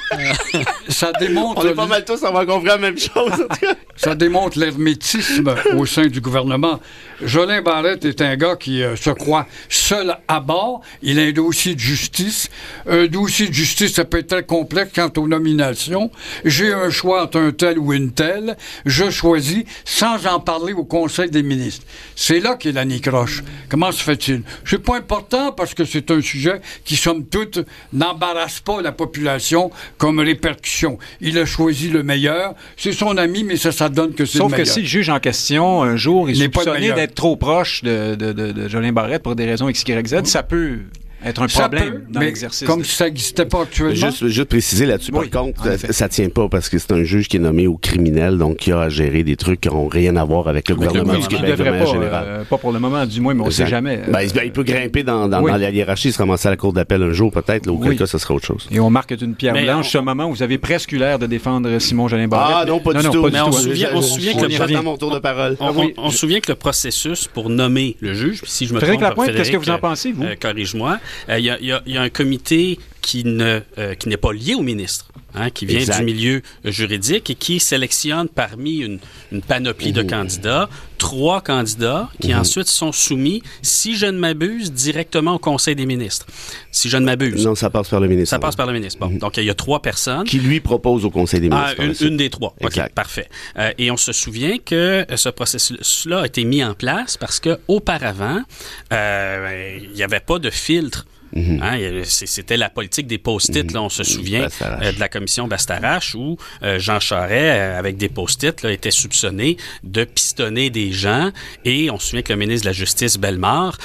ça démontre. On est pas mal tous avoir compris la même chose. en tout cas. Ça démontre l'hermétisme au sein du gouvernement. Jolin Barrette est un gars qui euh, se croit seul à bord. Il a un dossier de justice. Un dossier de justice, ça peut être très complexe quant aux nominations. J'ai un choix entre un tel ou une telle. Je choisis sans en parler au Conseil des ministres. C'est là qu'est la croche. Comment se fait-il? C'est pas important parce que c'est un sujet qui, somme toute, n'embarrasse pas la population comme répercussion. Il a choisi le meilleur. C'est son ami, mais ça, ça donne que c'est le Sauf que meilleur. si le juge en question, un jour, il N'est est soupçonné meilleur. d'être trop proche de, de, de, de Jolin Barrette pour des raisons X, Y, Z, ça peut être un Ça problème peut, dans mais l'exercice. Comme de- ça n'existait pas actuellement. Juste, juste préciser là-dessus, Oui, par contre, effet. ça tient pas parce que c'est un juge qui est nommé au criminel, donc qui a à gérer des trucs qui n'ont rien à voir avec le Avec le gouvernement du Ce qui de devrait manière pas, générale. euh, pas pour le moment, du moins, mais on ne sait jamais. Ben, il, il peut grimper dans, dans, Oui. dans la hiérarchie, se ramasser à la cour d'appel un jour peut-être, là, auquel Oui. cas ce sera autre chose. Et on marque d'une pierre Mais blanche on- ce moment où vous avez presque eu l'air de défendre Simon Jolin Barrette. Ah non, pas mais- du tout. Mais on tout. on se souvient que le- tour de parole. On, on se souvient que le processus pour nommer le juge, puis si je me Frédéric trompe, Lapointe, qu'est-ce que vous en euh, pensez, vous? euh, Corrige-moi. Euh, Il il y a un comité qui ne euh, qui n'est pas lié au ministre, hein, qui vient Exact. du milieu juridique et qui sélectionne parmi une, une panoplie Mmh. de candidats trois candidats qui ensuite sont soumis, si je ne m'abuse, directement au Conseil des ministres. Si je ne m'abuse. Non, ça passe par le ministre. Ça passe par le ministre. Bon, donc il y a trois personnes. Qui lui propose au Conseil des ministres. Ah, la une, des trois. OK, parfait. Euh, et on se souvient que euh, ce processus-là a été mis en place parce que auparavant, euh, il n'y avait pas de filtre. Mhm. Hein, C'était la politique des post-it, là, on se souvient Bastarache. euh, de la commission Bastarache où euh, Jean Charest, euh, avec des post-it, était soupçonné de pistonner des gens et on se souvient que le ministre de la Justice, Bellemare,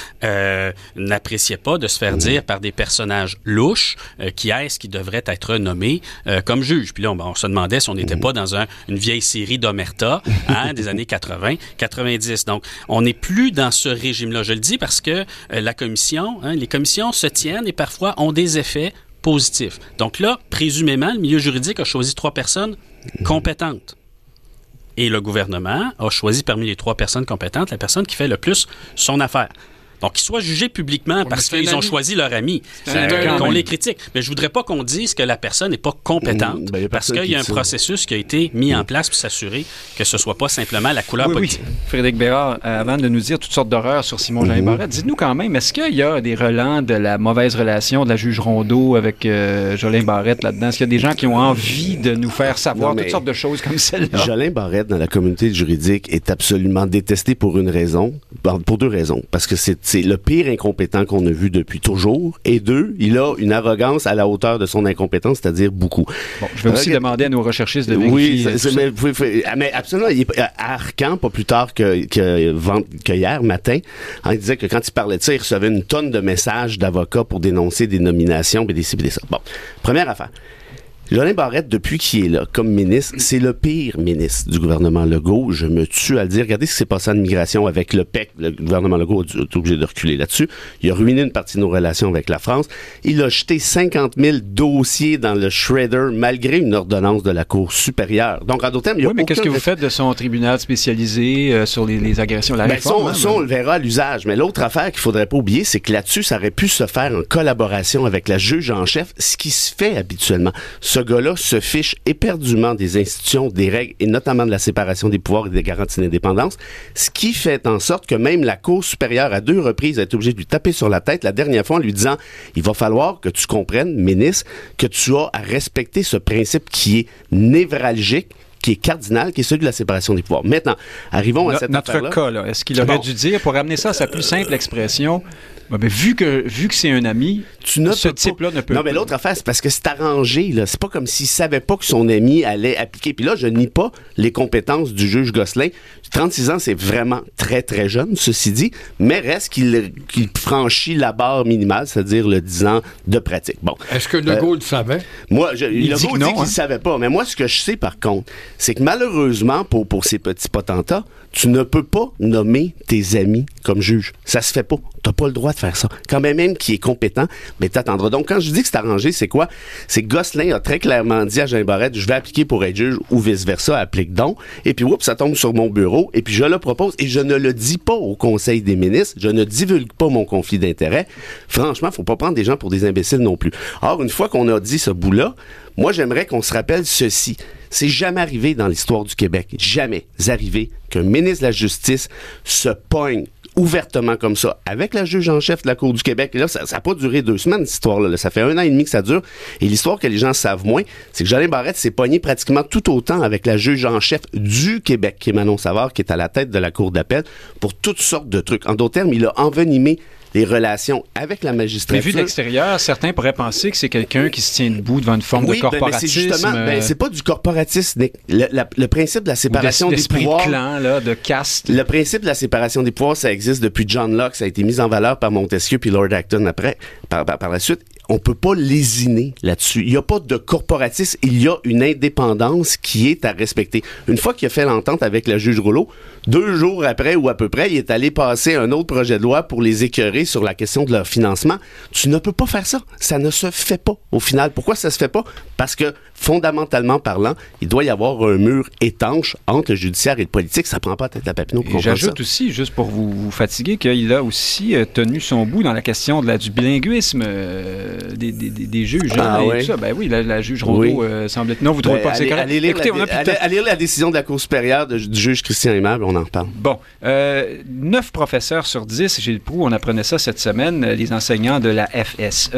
n'appréciait pas de se faire dire par des personnages louches qui est-ce qui devrait être nommé comme juge. Puis là, on, on se demandait si on n'était pas dans un- une vieille série d'Omerta hein, des années 80, 90. Donc, on n'est plus dans ce régime-là. Je le dis parce que la commission, hein, les commissions se et parfois ont des effets positifs. Donc là, présumément, le milieu juridique a choisi trois personnes compétentes. Et le gouvernement a choisi parmi les trois personnes compétentes la personne qui fait le plus son affaire. Donc, qu'ils soient jugés publiquement parce qu'ils ont ami. choisi leur ami. C'est Euh, un qu'on ami. les critique. Mais je voudrais pas qu'on dise que la personne n'est pas compétente Mm, ben, parce qu'il y a un processus qui a été mis en place pour s'assurer que ce soit pas simplement la couleur Oui, oui. politique. Frédéric Bérard, euh, avant de nous dire toutes sortes d'horreurs sur Simon Mhm. Jolin Barrette, dites-nous quand même, est-ce qu'il y a des relents de la mauvaise relation de la juge Rondeau avec euh, Jolin Barrette là-dedans? Est-ce qu'il y a des gens qui ont envie de nous faire savoir Non, toutes sortes de choses comme celle-là? Jolin Barrette, dans la communauté juridique, est absolument détesté pour une raison, bon, pour deux raisons. Parce que c'est c'est le pire incompétent qu'on a vu depuis toujours. Et deux, il a une arrogance à la hauteur de son incompétence, c'est-à-dire beaucoup. Bon, je vais aussi demander à nos recherchistes de Oui, mais, faire- ah, mais absolument. Il est à Arcan, pas plus tard que, que, vend- que hier matin, hein, il disait que quand il parlait de ça, il recevait une tonne de messages d'avocats pour dénoncer des nominations, des ça. Bon, première affaire. Jolin Barrette, depuis qu'il est là comme ministre, c'est le pire ministre du gouvernement Legault. Je me tue à le dire. Regardez ce qui s'est passé en immigration avec le PEC. Le gouvernement Legault est obligé de reculer là-dessus. Il a ruiné une partie de nos relations avec la France. Il a jeté 50 000 dossiers dans le shredder malgré une ordonnance de la Cour supérieure. Donc, en d'autres termes, il y a Oui, mais qu'est-ce que vous faites de son tribunal spécialisé euh, sur les, les agressions, la ben, réforme? ça, on, hein, on le verra à l'usage. Mais l'autre affaire qu'il faudrait pas oublier, c'est que là-dessus, ça aurait pu se faire en collaboration avec la juge en chef, ce qui se fait habituellement. Ce gars-là se fiche éperdument des institutions, des règles, et notamment de la séparation des pouvoirs et des garanties d'indépendance, ce qui fait en sorte que même la Cour supérieure, à deux reprises, a été obligée de lui taper sur la tête la dernière fois en lui disant, il va falloir que tu comprennes, ministre, que tu as à respecter ce principe qui est névralgique, qui est cardinal, qui est celui de la séparation des pouvoirs. Maintenant, arrivons à cette notre cas, là, est-ce qu'il aurait Bon. dû dire, pour ramener ça à sa plus simple expression, ben, ben, vu que, vu que c'est un ami, tu ce pas- type-là ne peut Non, mais pas- l'autre affaire, c'est parce que c'est arrangé. là. C'est pas comme s'il savait pas que son ami allait appliquer. Puis là, je nie pas les compétences du juge Gosselin. 36 ans, c'est vraiment très, très jeune, ceci dit, mais reste qu'il franchit la barre minimale, c'est-à-dire le 10 ans de pratique. Bon. Est-ce que Legault le savait? Moi, je, Il le dit que dit non, qu'il hein. ne savait pas. Mais moi, ce que je sais, par contre, c'est que malheureusement, pour, ces petits potentats, tu ne peux pas nommer tes amis comme juge. Ça se fait pas. T'as pas le droit de faire ça. Quand même, même qui est compétent, mais t'attendras. Donc, quand je dis que c'est arrangé, c'est quoi? C'est que Gosselin a très clairement dit à Jean Barrette, je vais appliquer pour être juge ou vice-versa, applique donc. Et puis, oups, ça tombe sur mon bureau. Et puis, je le propose. Et je ne le dis pas au Conseil des ministres. Je ne divulgue pas mon conflit d'intérêts. Franchement, faut pas prendre des gens pour des imbéciles non plus. Or, une fois qu'on a dit ce bout-là, moi, j'aimerais qu'on se rappelle ceci. C'est jamais arrivé dans l'histoire du Québec, jamais arrivé qu'un ministre de la Justice se pogne ouvertement comme ça avec la juge en chef de la Cour du Québec. Et là, ça n'a pas duré deux semaines, cette histoire-là. Ça fait un an et demi que ça dure. Et l'histoire que les gens savent moins, c'est que Jolin Barrette s'est pogné pratiquement tout autant avec la juge en chef du Québec, qui est Manon Savard, qui est à la tête de la Cour d'appel, pour toutes sortes de trucs. En d'autres termes, il a envenimé les relations avec la magistrature. Mais vu de l'extérieur, certains pourraient penser que c'est quelqu'un qui se tient debout devant une forme oui, de corporatisme. Ben, c'est justement, ben, c'est pas du corporatisme. Le, la, le principe de la séparation des pouvoirs. De clan, là, de caste. Le principe de la séparation des pouvoirs, ça existe depuis John Locke, ça a été mis en valeur par Montesquieu puis Lord Acton après, par, par, par la suite on peut pas lésiner là-dessus. Il n'y a pas de corporatisme, il y a une indépendance qui est à respecter. Une fois qu'il a fait l'entente avec la juge Rouleau, deux jours après ou à peu près, il est allé passer un autre projet de loi pour les écœurer sur la question de leur financement. Tu ne peux pas faire ça. Ça ne se fait pas au final. Pourquoi ça se fait pas? Parce que fondamentalement parlant, il doit y avoir un mur étanche entre le judiciaire et le politique. Ça prend pas tête à Papineau pour J'ajoute aussi, juste pour vous, vous fatiguer, qu'il a aussi euh, tenu son bout dans la question de la, du bilinguisme euh, des, des, des, juges. Ah, hein, oui. tout ça. Ben oui, la, la juge Rondeau Oui. euh, semble être... Non, vous trouvez Ben, pas que c'est correct? allez lire Écoutez, la- allez- lire la décision de la Cour supérieure de- du juge Christian Aimable, on en reparle. Bon, euh, 9 professeurs sur 10, Gilles Proux, on apprenait ça cette semaine, les enseignants de la FSE,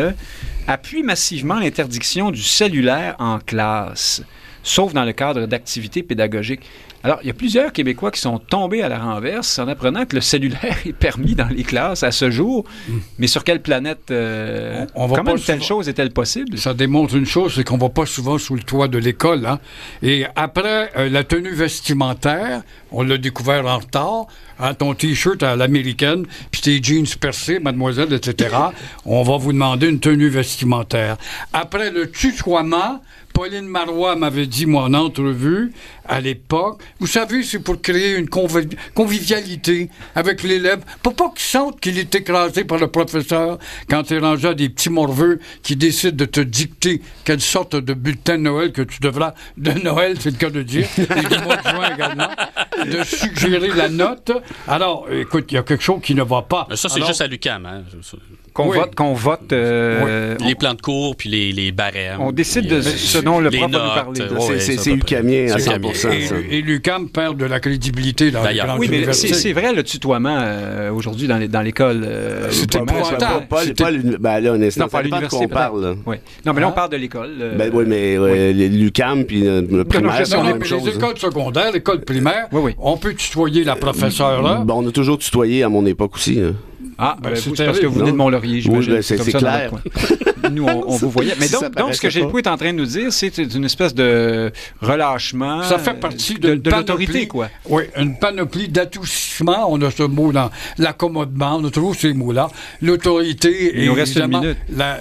appuient massivement l'interdiction du cellulaire en classe, sauf dans le cadre d'activités pédagogiques. Alors, il y a plusieurs Québécois qui sont tombés à la renverse en apprenant que le cellulaire est permis dans les classes à ce jour. Mais sur quelle planète euh, On- on va Comment pas telle souvent- chose est-elle possible? Ça démontre une chose, c'est qu'on va pas souvent sous le toit de l'école. Hein? Et après euh, la tenue vestimentaire, on l'a découvert en retard, hein, ton t-shirt à l'américaine, puis tes jeans percés, mademoiselle, etc. on va vous demander une tenue vestimentaire. Après le tutoiement, Pauline Marois m'avait dit, moi, en entrevue, à l'époque, vous savez, c'est pour créer une convi- convivialité avec l'élève, pour pas qu'il sente qu'il est écrasé par le professeur quand rangé à des petits morveux qui décident de te dicter quelle sorte de bulletin de Noël que tu devras, de Noël, c'est le cas de dire, et du mois de juin également, de suggérer la note. Alors, écoute, il y a quelque chose qui ne va pas. Mais ça, c'est juste à l'UQAM. Hein? Qu'on Oui. vote, qu'on vote. euh, Les plans de cours, puis les, les barèmes. On décide de puis, euh, ce dont le prof va nous parler. C'est- ouais, c'est- ça, c'est à peu près. UQAMien à C'est 100%. UQAMien. Et, et l'UQAM perd de la crédibilité dans les Oui, mais c'est c'est vrai le tutoiement euh, aujourd'hui dans les- dans l'école. euh, va. Pas, pas, C'était- pas ben là, honnêtement, Non, pas l'université. on parle. Oui. Non, mais là, on Hein? parle de l'école. euh, Ben oui, mais euh, l'UCAM puis euh, le primaire, c'est la Non, on même chose. les hein. écoles secondaires, l'école primaire, Oui, oui. on peut tutoyer la professeure là? Ben, on a toujours tutoyé à mon époque aussi. Ah, Ben, ben, c'est vous, c'est parce que vous venez de Mont-Laurier, Oui, j'imagine. ben, c'est clair. Nous, on, on vous voyait. Mais donc, ce que Gilles est en train de nous dire, c'est une espèce de relâchement Ça fait partie de, d'une de l'autorité, panoplie. quoi. Oui, une panoplie d'adoucissement. On a ce mot dans l'accommodement, on a toujours ces mots-là. L'autorité Il et nous reste une minute. la,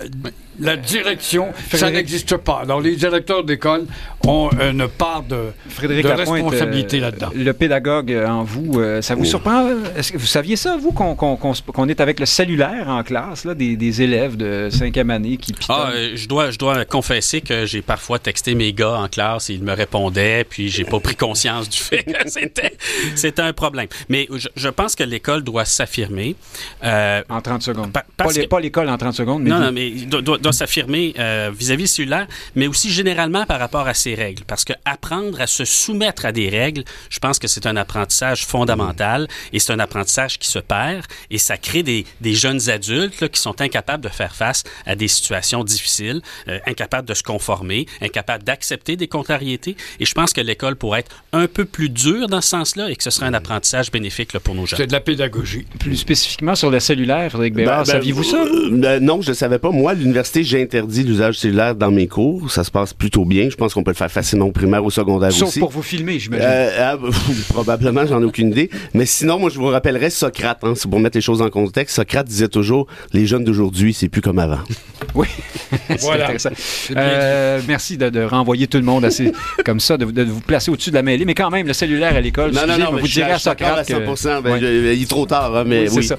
la direction, ça n'existe pas. Alors, les directeurs d'école ont une part de, Frédéric de Lapointe, responsabilité euh, là-dedans. Le pédagogue euh, en vous, euh, ça vous surprend? Est-ce que vous saviez ça, vous, qu'on est avec le cellulaire en classe, là, des, des élèves de cinquième année qui pitonnent? Ah, euh, je dois, je dois confesser que j'ai parfois texté mes gars en classe et ils me répondaient, puis j'ai pas pris conscience du fait que c'était, c'était un problème. Mais je, je pense que l'école doit s'affirmer. Euh, En 30 secondes. Pa- pas parce les- que- pas l'école en 30 secondes, mais non, vous. non, mais doit- doit s'affirmer euh, vis-à-vis du cellulaire, mais aussi généralement par rapport à ses règles. Parce que apprendre à se soumettre à des règles, je pense que c'est un apprentissage fondamental et c'est un apprentissage qui se perd et ça crée des, des jeunes adultes là, qui sont incapables de faire face à des situations difficiles, euh, incapables de se conformer, incapables d'accepter des contrariétés. Et je pense que l'école pourrait être un peu plus dure dans ce sens-là et que ce serait un apprentissage bénéfique là, pour nos jeunes. C'est de la pédagogie. Plus spécifiquement sur le cellulaire, Frédéric Ben, Béard, ben, saviez-vous ça, euh, ben, non, je ne savais pas. Moi, l'Université l'université, j'ai interdit l'usage cellulaire dans mes cours. Ça se passe plutôt bien. Je pense qu'on peut le faire facilement au primaire, au secondaire Sauf aussi. pour vous filmer, j'imagine. Euh, ah, probablement, j'en ai aucune idée. Mais sinon, moi, je vous rappellerai Socrate, hein, c'est pour mettre les choses en contexte. Socrate disait toujours, les jeunes d'aujourd'hui, c'est plus comme avant. Oui. C'est Voilà. intéressant. Euh, merci de, de renvoyer tout le monde assez comme ça, de, de vous placer au-dessus de la mêlée. Mais quand même, le cellulaire à l'école, Non, non, non, vous direz à je suis d'accord Socrate à que... 100%. Ben, Ouais. je- il est trop tard, hein, mais c'est oui. ça.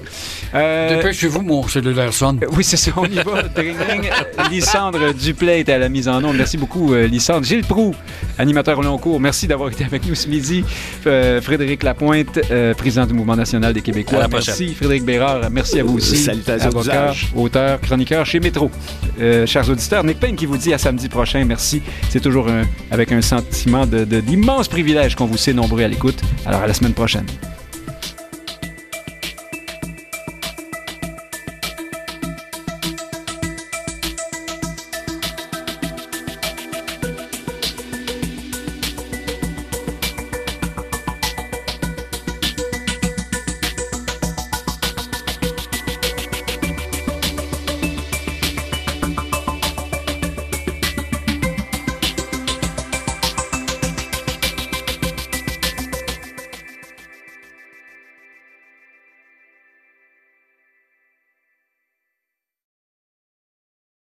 Euh, Dépêchez-vous, mon cellulaire sonne. oui, c'est ça, on y va. Lysandre Duplay est à la mise en onde. Merci beaucoup, euh, Lysandre. Gilles Proux, animateur au long cours, merci d'avoir été avec nous ce midi. Euh, Frédéric Lapointe, euh, président du Mouvement national des Québécois. Merci. Frédéric Bérard, merci à vous aussi. Salutations Avocat, auteur, chroniqueur chez Métro. Euh, chers auditeurs, Nick Payne qui vous dit à samedi prochain. Merci. C'est toujours un- avec un sentiment de- de- d'immense privilège qu'on vous sait nombreux à l'écoute. Alors, à la semaine prochaine.